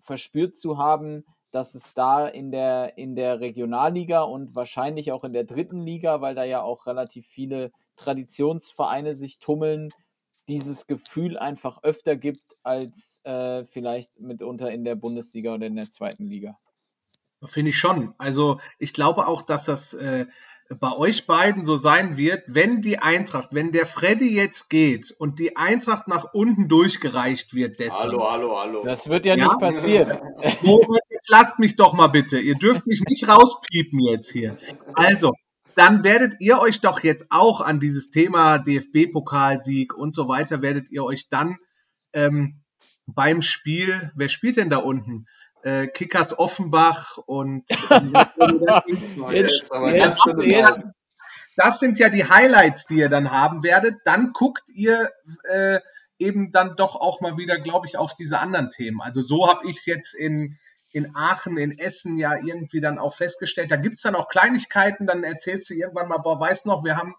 verspürt zu haben, dass es da in der, in der Regionalliga und wahrscheinlich auch in der dritten Liga, weil da ja auch relativ viele Traditionsvereine sich tummeln, dieses Gefühl einfach öfter gibt als äh, vielleicht mitunter in der Bundesliga oder in der zweiten Liga. Finde ich schon. Also ich glaube auch, dass das äh, bei euch beiden so sein wird, wenn die Eintracht, wenn der Freddy jetzt geht und die Eintracht nach unten durchgereicht wird. Deswegen. Hallo, hallo, hallo. Das wird ja, ja? nicht passieren. jetzt lasst mich doch mal bitte. Ihr dürft mich nicht rauspiepen jetzt hier. Also, dann werdet ihr euch doch jetzt auch an dieses Thema DFB-Pokalsieg und so weiter, werdet ihr euch dann ähm, beim Spiel, wer spielt denn da unten? äh, Kickers Offenbach und das sind ja die Highlights, die ihr dann haben werdet. Dann guckt ihr äh, eben dann doch auch mal wieder, glaube ich, auf diese anderen Themen. Also so habe ich es jetzt in, in Aachen, in Essen ja irgendwie dann auch festgestellt. Da gibt es dann auch Kleinigkeiten, dann erzählst du irgendwann mal, boah, weiß noch, wir haben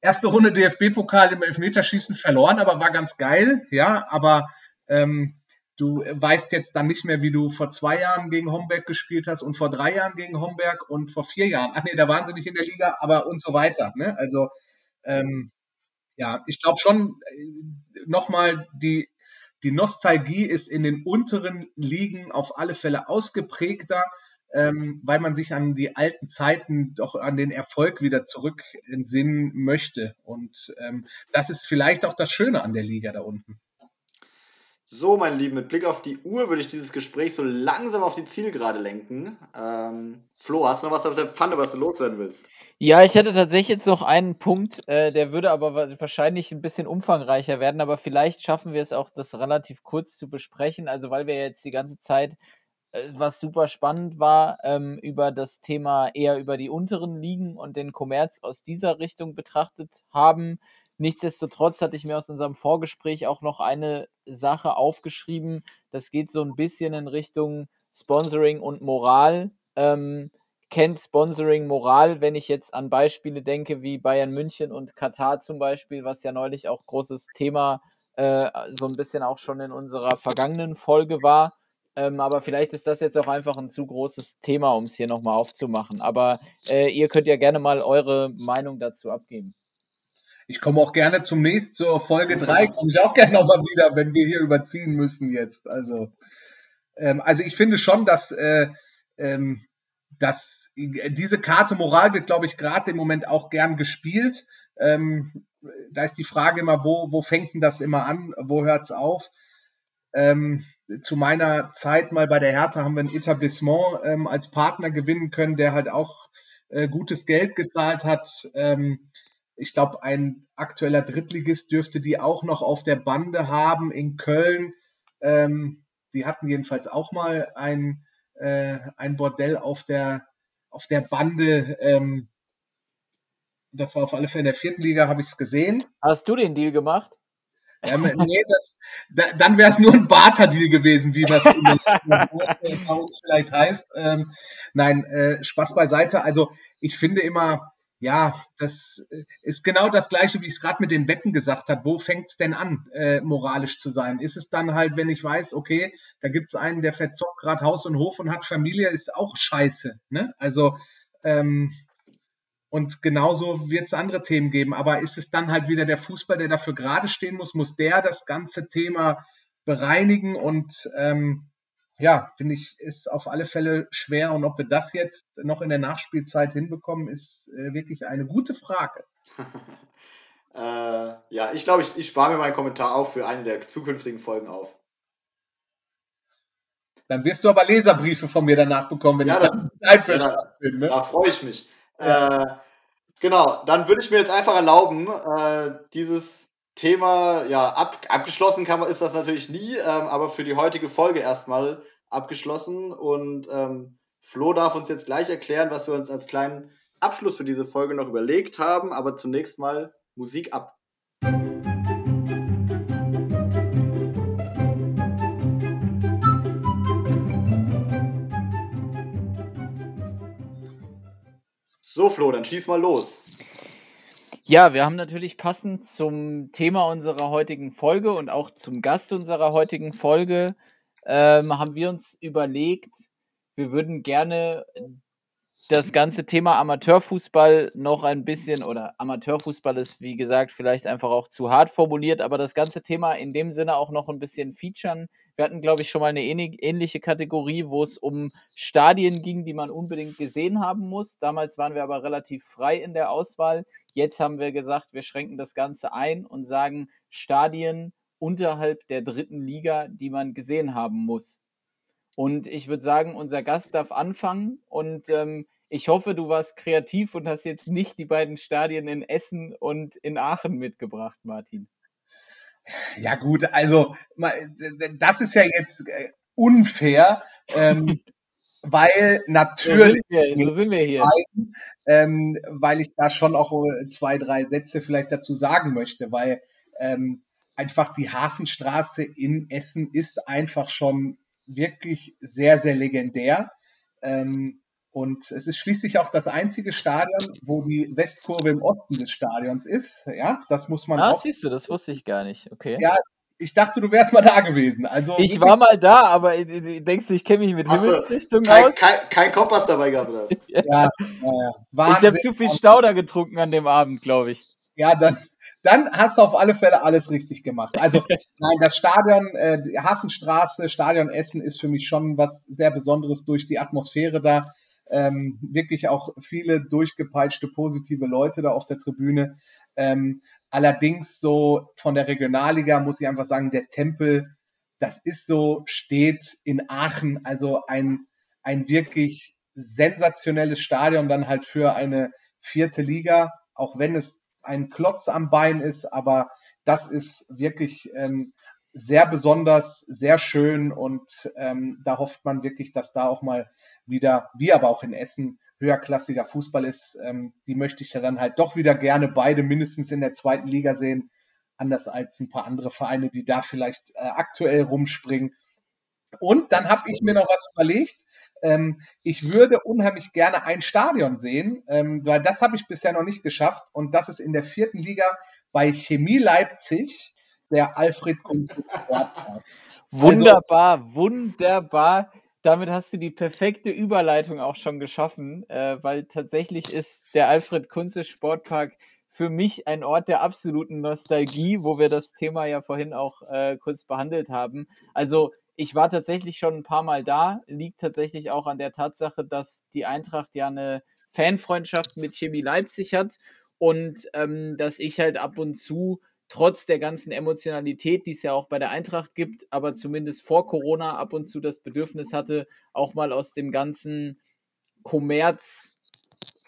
erste Runde DFB-Pokal im Elfmeterschießen verloren, aber war ganz geil, ja, aber ähm, du weißt jetzt dann nicht mehr, wie du vor zwei Jahren gegen Homberg gespielt hast und vor drei Jahren gegen Homberg und vor vier Jahren. Ach nee, da waren sie nicht in der Liga, aber und so weiter. Ne? Also ähm, ja, ich glaube schon äh, nochmal, die, die Nostalgie ist in den unteren Ligen auf alle Fälle ausgeprägter, ähm, weil man sich an die alten Zeiten doch an den Erfolg wieder zurück entsinnen möchte. Und ähm, das ist vielleicht auch das Schöne an der Liga da unten. So, meine Lieben, mit Blick auf die Uhr würde ich dieses Gespräch so langsam auf die Zielgerade lenken. Ähm, Flo, hast du noch was auf der Pfanne, was du loswerden willst? Ja, ich hätte tatsächlich jetzt noch einen Punkt, äh, der würde aber wahrscheinlich ein bisschen umfangreicher werden, aber vielleicht schaffen wir es auch, das relativ kurz zu besprechen. Also, weil wir jetzt die ganze Zeit, äh, was super spannend war, ähm, über das Thema eher über die unteren Ligen und den Kommerz aus dieser Richtung betrachtet haben. Nichtsdestotrotz hatte ich mir aus unserem Vorgespräch auch noch eine Sache aufgeschrieben. Das geht so ein bisschen in Richtung Sponsoring und Moral. Ähm, kennt Sponsoring Moral, wenn ich jetzt an Beispiele denke wie Bayern München und Katar zum Beispiel, was ja neulich auch großes Thema äh, so ein bisschen auch schon in unserer vergangenen Folge war. Ähm, aber vielleicht ist das jetzt auch einfach ein zu großes Thema, um es hier nochmal aufzumachen. Aber äh, ihr könnt ja gerne mal eure Meinung dazu abgeben. Ich komme auch gerne zum nächsten, zur Folge 3, komme ich auch gerne nochmal wieder, wenn wir hier überziehen müssen jetzt. Also, ähm, also ich finde schon, dass, äh, ähm, dass diese Karte Moral wird, glaube ich, gerade im Moment auch gern gespielt. Ähm, da ist die Frage immer, wo, wo fängt denn das immer an, wo hört es auf? Ähm, zu meiner Zeit mal bei der Hertha haben wir ein Etablissement ähm, als Partner gewinnen können, der halt auch äh, gutes Geld gezahlt hat. Ähm, ich glaube, ein aktueller Drittligist dürfte die auch noch auf der Bande haben in Köln. Ähm, die hatten jedenfalls auch mal ein, äh, ein Bordell auf der, auf der Bande. Ähm, das war auf alle Fälle in der vierten Liga, habe ich es gesehen. Hast du den Deal gemacht? Ähm, nee, das, da, dann wäre es nur ein Barter-Deal gewesen, wie das bei uns vielleicht heißt. Ähm, nein, äh, Spaß beiseite. Also ich finde immer, ja, das äh, ist genau das Gleiche, wie ich es gerade mit den Wetten gesagt habe. Wo fängt es denn an, äh, moralisch zu sein? Ist es dann halt, wenn ich weiß, okay, da gibt es einen, der verzockt gerade Haus und Hof und hat Familie, ist auch scheiße. Ne? Also, ähm, und genauso wird es andere Themen geben. Aber ist es dann halt wieder der Fußball, der dafür gerade stehen muss? Muss der das ganze Thema bereinigen und ähm, ja, finde ich, ist auf alle Fälle schwer. Und ob wir das jetzt noch in der Nachspielzeit hinbekommen, ist äh, wirklich eine gute Frage. äh, ja, ich glaube, ich, ich spare mir meinen Kommentar auf für eine der zukünftigen Folgen auf. Dann wirst du aber Leserbriefe von mir danach bekommen, wenn ja, ich dann einverstanden ja, bin. Ne? Da freue ich mich. Ja. Äh, genau, dann würde ich mir jetzt einfach erlauben, äh, dieses Thema, ja, ab, abgeschlossen kann man, ist das natürlich nie, ähm, aber für die heutige Folge erstmal abgeschlossen. Und ähm, Flo darf uns jetzt gleich erklären, was wir uns als kleinen Abschluss für diese Folge noch überlegt haben. Aber zunächst mal Musik ab. So, Flo, dann schieß mal los. Ja, wir haben natürlich passend zum Thema unserer heutigen Folge und auch zum Gast unserer heutigen Folge, ähm, haben wir uns überlegt, wir würden gerne das ganze Thema Amateurfußball noch ein bisschen, oder Amateurfußball ist, wie gesagt, vielleicht einfach auch zu hart formuliert, aber das ganze Thema in dem Sinne auch noch ein bisschen featuren. Wir hatten, glaube ich, schon mal eine ähnliche Kategorie, wo es um Stadien ging, die man unbedingt gesehen haben muss. Damals waren wir aber relativ frei in der Auswahl. Jetzt haben wir gesagt, wir schränken das Ganze ein und sagen Stadien unterhalb der dritten Liga, die man gesehen haben muss. Und ich würde sagen, unser Gast darf anfangen und ähm, ich hoffe, du warst kreativ und hast jetzt nicht die beiden Stadien in Essen und in Aachen mitgebracht, Martin. Ja gut, also das ist ja jetzt äh, unfair. Ähm, weil natürlich. So sind wir, so sind wir hier. Ähm, weil ich da schon auch äh, zwei, drei Sätze vielleicht dazu sagen möchte, weil ähm, einfach die Hafenstraße in Essen ist einfach schon wirklich sehr, sehr legendär. Ähm, und es ist schließlich auch das einzige Stadion, wo die Westkurve im Osten des Stadions ist. Ja, das muss man ah, auch. siehst du, das wusste ich gar nicht. Okay. Ja, ich dachte, du wärst mal da gewesen. Also ich war mal da, aber denkst du, ich kenne mich mit Hast Himmelsrichtung kein, aus? Kein, kein, Kompass dabei gehabt, oder? ja, ja, ja. Ich habe zu viel Stauder getrunken an dem Abend, glaube ich. Ja, dann, dann hast du auf alle Fälle alles richtig gemacht. Also, nein, das Stadion, äh, die Hafenstraße, Stadion Essen ist für mich schon was sehr Besonderes durch die Atmosphäre da. Ähm, wirklich auch viele durchgepeitschte positive Leute da auf der Tribüne. Ähm, Allerdings so von der Regionalliga muss ich einfach sagen, der Tempel das ist so, steht in Aachen, also ein, ein wirklich sensationelles Stadion dann halt für eine vierte Liga, auch wenn es ein Klotz am Bein ist, aber das ist wirklich ähm, sehr besonders, sehr schön und ähm, da hofft man wirklich, dass da auch mal wieder, wie aber auch in Essen, höherklassiger Fußball ist. Ähm, die möchte ich ja dann halt doch wieder gerne beide mindestens in der zweiten Liga sehen, anders als ein paar andere Vereine, die da vielleicht äh, aktuell rumspringen. Und dann habe ich mir noch was überlegt. Ähm, ich würde unheimlich gerne ein Stadion sehen, ähm, weil das habe ich bisher noch nicht geschafft. Und das ist in der vierten Liga bei Chemie Leipzig, der Alfred Kunst. Wunderbar, also, wunderbar. Damit hast du die perfekte Überleitung auch schon geschaffen, äh, weil tatsächlich ist der Alfred Kunze Sportpark für mich ein Ort der absoluten Nostalgie, wo wir das Thema ja vorhin auch äh, kurz behandelt haben. Also ich war tatsächlich schon ein paar Mal da, liegt tatsächlich auch an der Tatsache, dass die Eintracht ja eine Fanfreundschaft mit Chemie Leipzig hat und ähm, dass ich halt ab und zu trotz der ganzen Emotionalität, die es ja auch bei der Eintracht gibt, aber zumindest vor Corona ab und zu das Bedürfnis hatte, auch mal aus dem ganzen Kommerz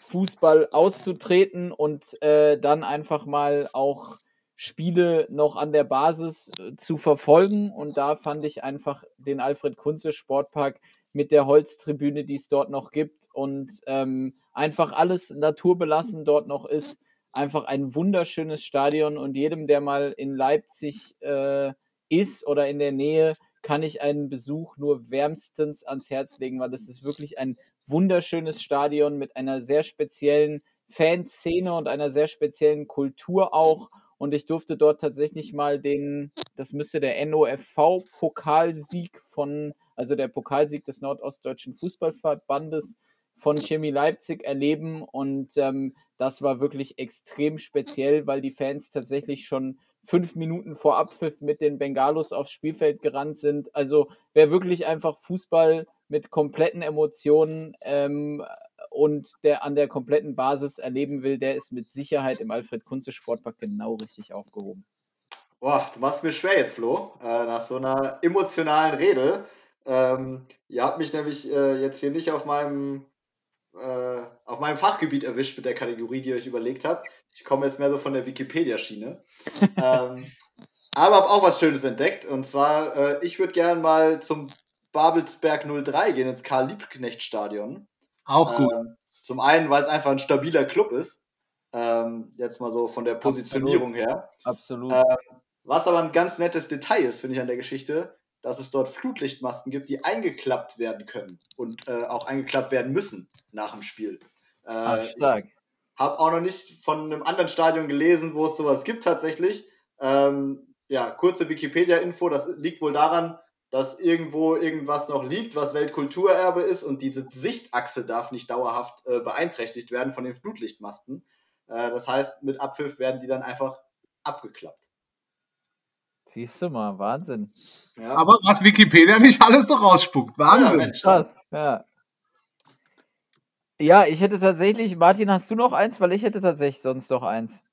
Fußball auszutreten und äh, dann einfach mal auch Spiele noch an der Basis äh, zu verfolgen. Und da fand ich einfach den Alfred Kunze Sportpark mit der Holztribüne, die es dort noch gibt und ähm, einfach alles naturbelassen dort noch ist, einfach ein wunderschönes Stadion und jedem, der mal in Leipzig äh, ist oder in der Nähe, kann ich einen Besuch nur wärmstens ans Herz legen, weil es ist wirklich ein wunderschönes Stadion mit einer sehr speziellen Fanszene und einer sehr speziellen Kultur auch. Und ich durfte dort tatsächlich mal den, das müsste der NOFV-Pokalsieg von, also der Pokalsieg des Nordostdeutschen Fußballverbandes von Chemie Leipzig erleben. Und ähm, das war wirklich extrem speziell, weil die Fans tatsächlich schon fünf Minuten vor Abpfiff mit den Bengalos aufs Spielfeld gerannt sind. Also wer wirklich einfach Fußball mit kompletten Emotionen ähm, und der an der kompletten Basis erleben will, der ist mit Sicherheit im Alfred Kunze Sportpark genau richtig aufgehoben. Boah, du machst mir schwer jetzt, Flo, äh, nach so einer emotionalen Rede. Ähm, ihr habt mich nämlich äh, jetzt hier nicht auf meinem äh, auf meinem Fachgebiet erwischt mit der Kategorie, die ihr euch überlegt habt. Ich komme jetzt mehr so von der Wikipedia-Schiene. ähm, aber habe auch was Schönes entdeckt. Und zwar, äh, ich würde gerne mal zum Babelsberg 03 gehen, ins Karl-Liebknecht-Stadion. Auch gut. Ähm, zum einen, weil es einfach ein stabiler Club ist. Ähm, jetzt mal so von der Positionierung Absolut. her. Absolut. Ähm, was aber ein ganz nettes Detail ist, finde ich, an der Geschichte, dass es dort Flutlichtmasten gibt, die eingeklappt werden können und äh, auch eingeklappt werden müssen nach dem Spiel. Äh, Ach, stark. Habe auch noch nicht von einem anderen Stadion gelesen, wo es sowas gibt tatsächlich. Ähm, ja, kurze Wikipedia-Info, das liegt wohl daran, dass irgendwo irgendwas noch liegt, was Weltkulturerbe ist und diese Sichtachse darf nicht dauerhaft äh, beeinträchtigt werden von den Flutlichtmasten. Äh, das heißt, mit Abpfiff werden die dann einfach abgeklappt. Siehst du mal, Wahnsinn. Ja. Aber was Wikipedia nicht alles so rausspuckt. Wahnsinn. Ja, Krass, ja. Ja, ich hätte tatsächlich, Martin, hast du noch eins? Weil ich hätte tatsächlich sonst noch eins.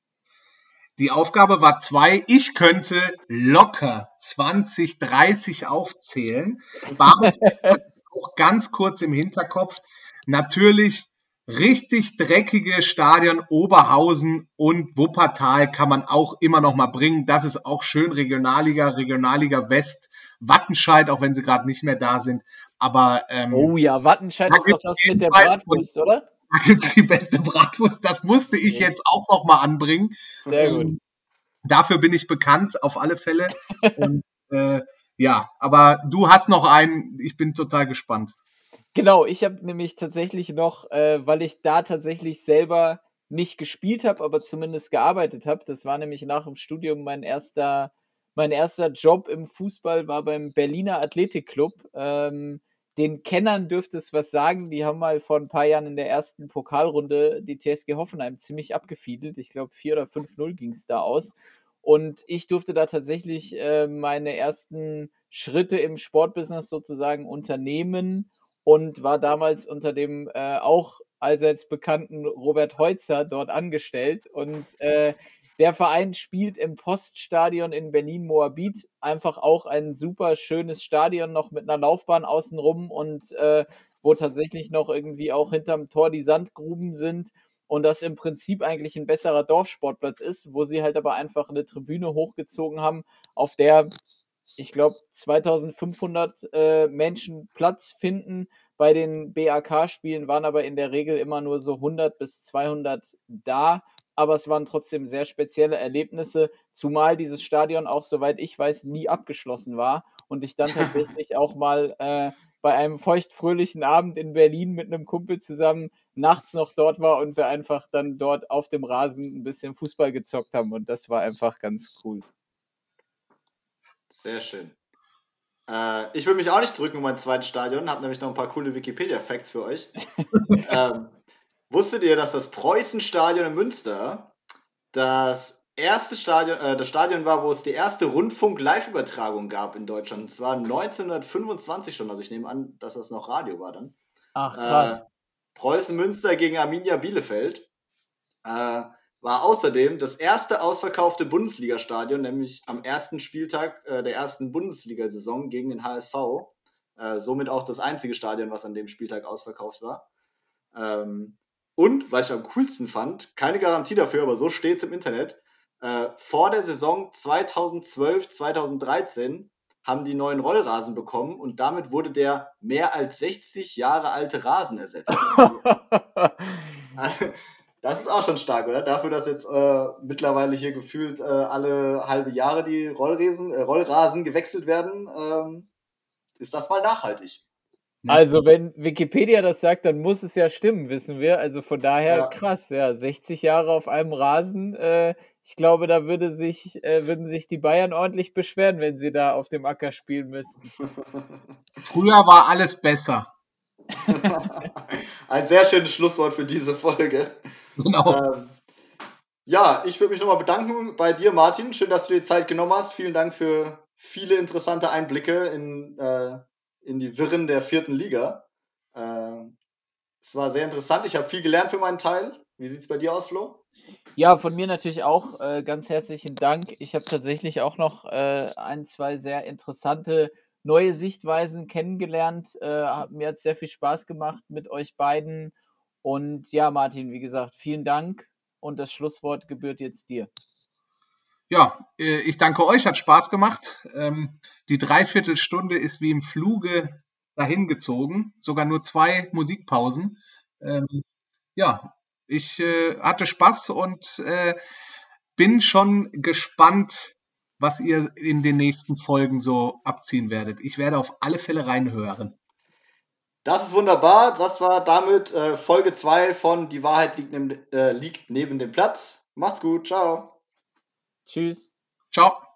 Die Aufgabe war zwei. Ich könnte locker 20, 30 aufzählen. Warum auch ganz kurz im Hinterkopf. Natürlich richtig dreckige Stadion Oberhausen und Wuppertal kann man auch immer noch mal bringen. Das ist auch schön Regionalliga, Regionalliga West, Wattenscheid, auch wenn sie gerade nicht mehr da sind. Aber ähm, oh ja, Wattenscheid ist doch das mit der Bratwurst, oder? Da gibt es die beste Bratwurst. Das musste ich ja. jetzt auch noch mal anbringen. Sehr gut. Ähm, dafür bin ich bekannt, auf alle Fälle. und, äh, ja, aber du hast noch einen. Ich bin total gespannt. Genau, ich habe nämlich tatsächlich noch, äh, weil ich da tatsächlich selber nicht gespielt habe, aber zumindest gearbeitet habe. Das war nämlich nach dem Studium mein erster, mein erster Job im Fußball, war beim Berliner Athletikclub. Ähm, den Kennern dürfte es was sagen. Die haben mal vor ein paar Jahren in der ersten Pokalrunde die TSG Hoffenheim ziemlich abgefiedelt. Ich glaube, 4 oder 5-0 ging es da aus. Und ich durfte da tatsächlich äh, meine ersten Schritte im Sportbusiness sozusagen unternehmen und war damals unter dem äh, auch allseits bekannten Robert Heutzer dort angestellt. Und äh, Der Verein spielt im Poststadion in Berlin-Moabit. Einfach auch ein super schönes Stadion, noch mit einer Laufbahn außenrum und äh, wo tatsächlich noch irgendwie auch hinterm Tor die Sandgruben sind und das im Prinzip eigentlich ein besserer Dorfsportplatz ist, wo sie halt aber einfach eine Tribüne hochgezogen haben, auf der ich glaube 2500 äh, Menschen Platz finden. Bei den BAK-Spielen waren aber in der Regel immer nur so 100 bis 200 da aber es waren trotzdem sehr spezielle Erlebnisse, zumal dieses Stadion auch, soweit ich weiß, nie abgeschlossen war und ich dann tatsächlich auch mal äh, bei einem feuchtfröhlichen Abend in Berlin mit einem Kumpel zusammen nachts noch dort war und wir einfach dann dort auf dem Rasen ein bisschen Fußball gezockt haben und das war einfach ganz cool. Sehr schön. Äh, ich will mich auch nicht drücken um mein zweites Stadion, habe nämlich noch ein paar coole Wikipedia-Facts für euch. ähm, wusstet ihr, dass das Preußenstadion in Münster das erste Stadion, äh, das Stadion war, wo es die erste Rundfunk-Live-Übertragung gab in Deutschland. Und zwar 1925 schon. Also ich nehme an, dass das noch Radio war dann. Ach, krass. Äh, Preußen Münster gegen Arminia Bielefeld. Äh, war außerdem das erste ausverkaufte Bundesligastadion, nämlich am ersten Spieltag äh, der ersten Bundesliga-Saison gegen den HSV. Äh, somit auch das einzige Stadion, was an dem Spieltag ausverkauft war. Ähm, und, was ich am coolsten fand, keine Garantie dafür, aber so steht es im Internet, äh, vor der Saison 2012, 2013 haben die neuen Rollrasen bekommen und damit wurde der mehr als 60 Jahre alte Rasen ersetzt. das ist auch schon stark, oder? Dafür, dass jetzt äh, mittlerweile hier gefühlt äh, alle halbe Jahre die Rollrasen, äh, Rollrasen gewechselt werden, ähm, ist das mal nachhaltig. Also, wenn Wikipedia das sagt, dann muss es ja stimmen, wissen wir. Also von daher Ja. krass, ja. 60 Jahre auf einem Rasen. Äh, ich glaube, da würde sich, äh, würden sich die Bayern ordentlich beschweren, wenn sie da auf dem Acker spielen müssten. Früher war alles besser. Ein sehr schönes Schlusswort für diese Folge. Genau. Ähm, ja, ich würde mich nochmal bedanken bei dir, Martin. Schön, dass du dir Zeit genommen hast. Vielen Dank für viele interessante Einblicke in, äh, in die Wirren der vierten Liga. Äh, es war sehr interessant. Ich habe viel gelernt für meinen Teil. Wie sieht es bei dir aus, Flo? Ja, von mir natürlich auch äh, ganz herzlichen Dank. Ich habe tatsächlich auch noch äh, ein, zwei sehr interessante neue Sichtweisen kennengelernt. Äh, hat- mir hat sehr viel Spaß gemacht mit euch beiden. Und ja, Martin, wie gesagt, vielen Dank. Und das Schlusswort gebührt jetzt dir. Ja, äh, ich danke euch, hat Spaß gemacht. Ähm, Die Dreiviertelstunde ist wie im Fluge dahingezogen, sogar nur zwei Musikpausen. Ähm, Ja, ich äh, hatte Spaß und äh, bin schon gespannt, was ihr in den nächsten Folgen so abziehen werdet. Ich werde auf alle Fälle reinhören. Das ist wunderbar. Das war damit Folge 2 von Die Wahrheit liegt, neben, liegt neben dem Platz. Macht's gut. Ciao. Tschüss. Ciao.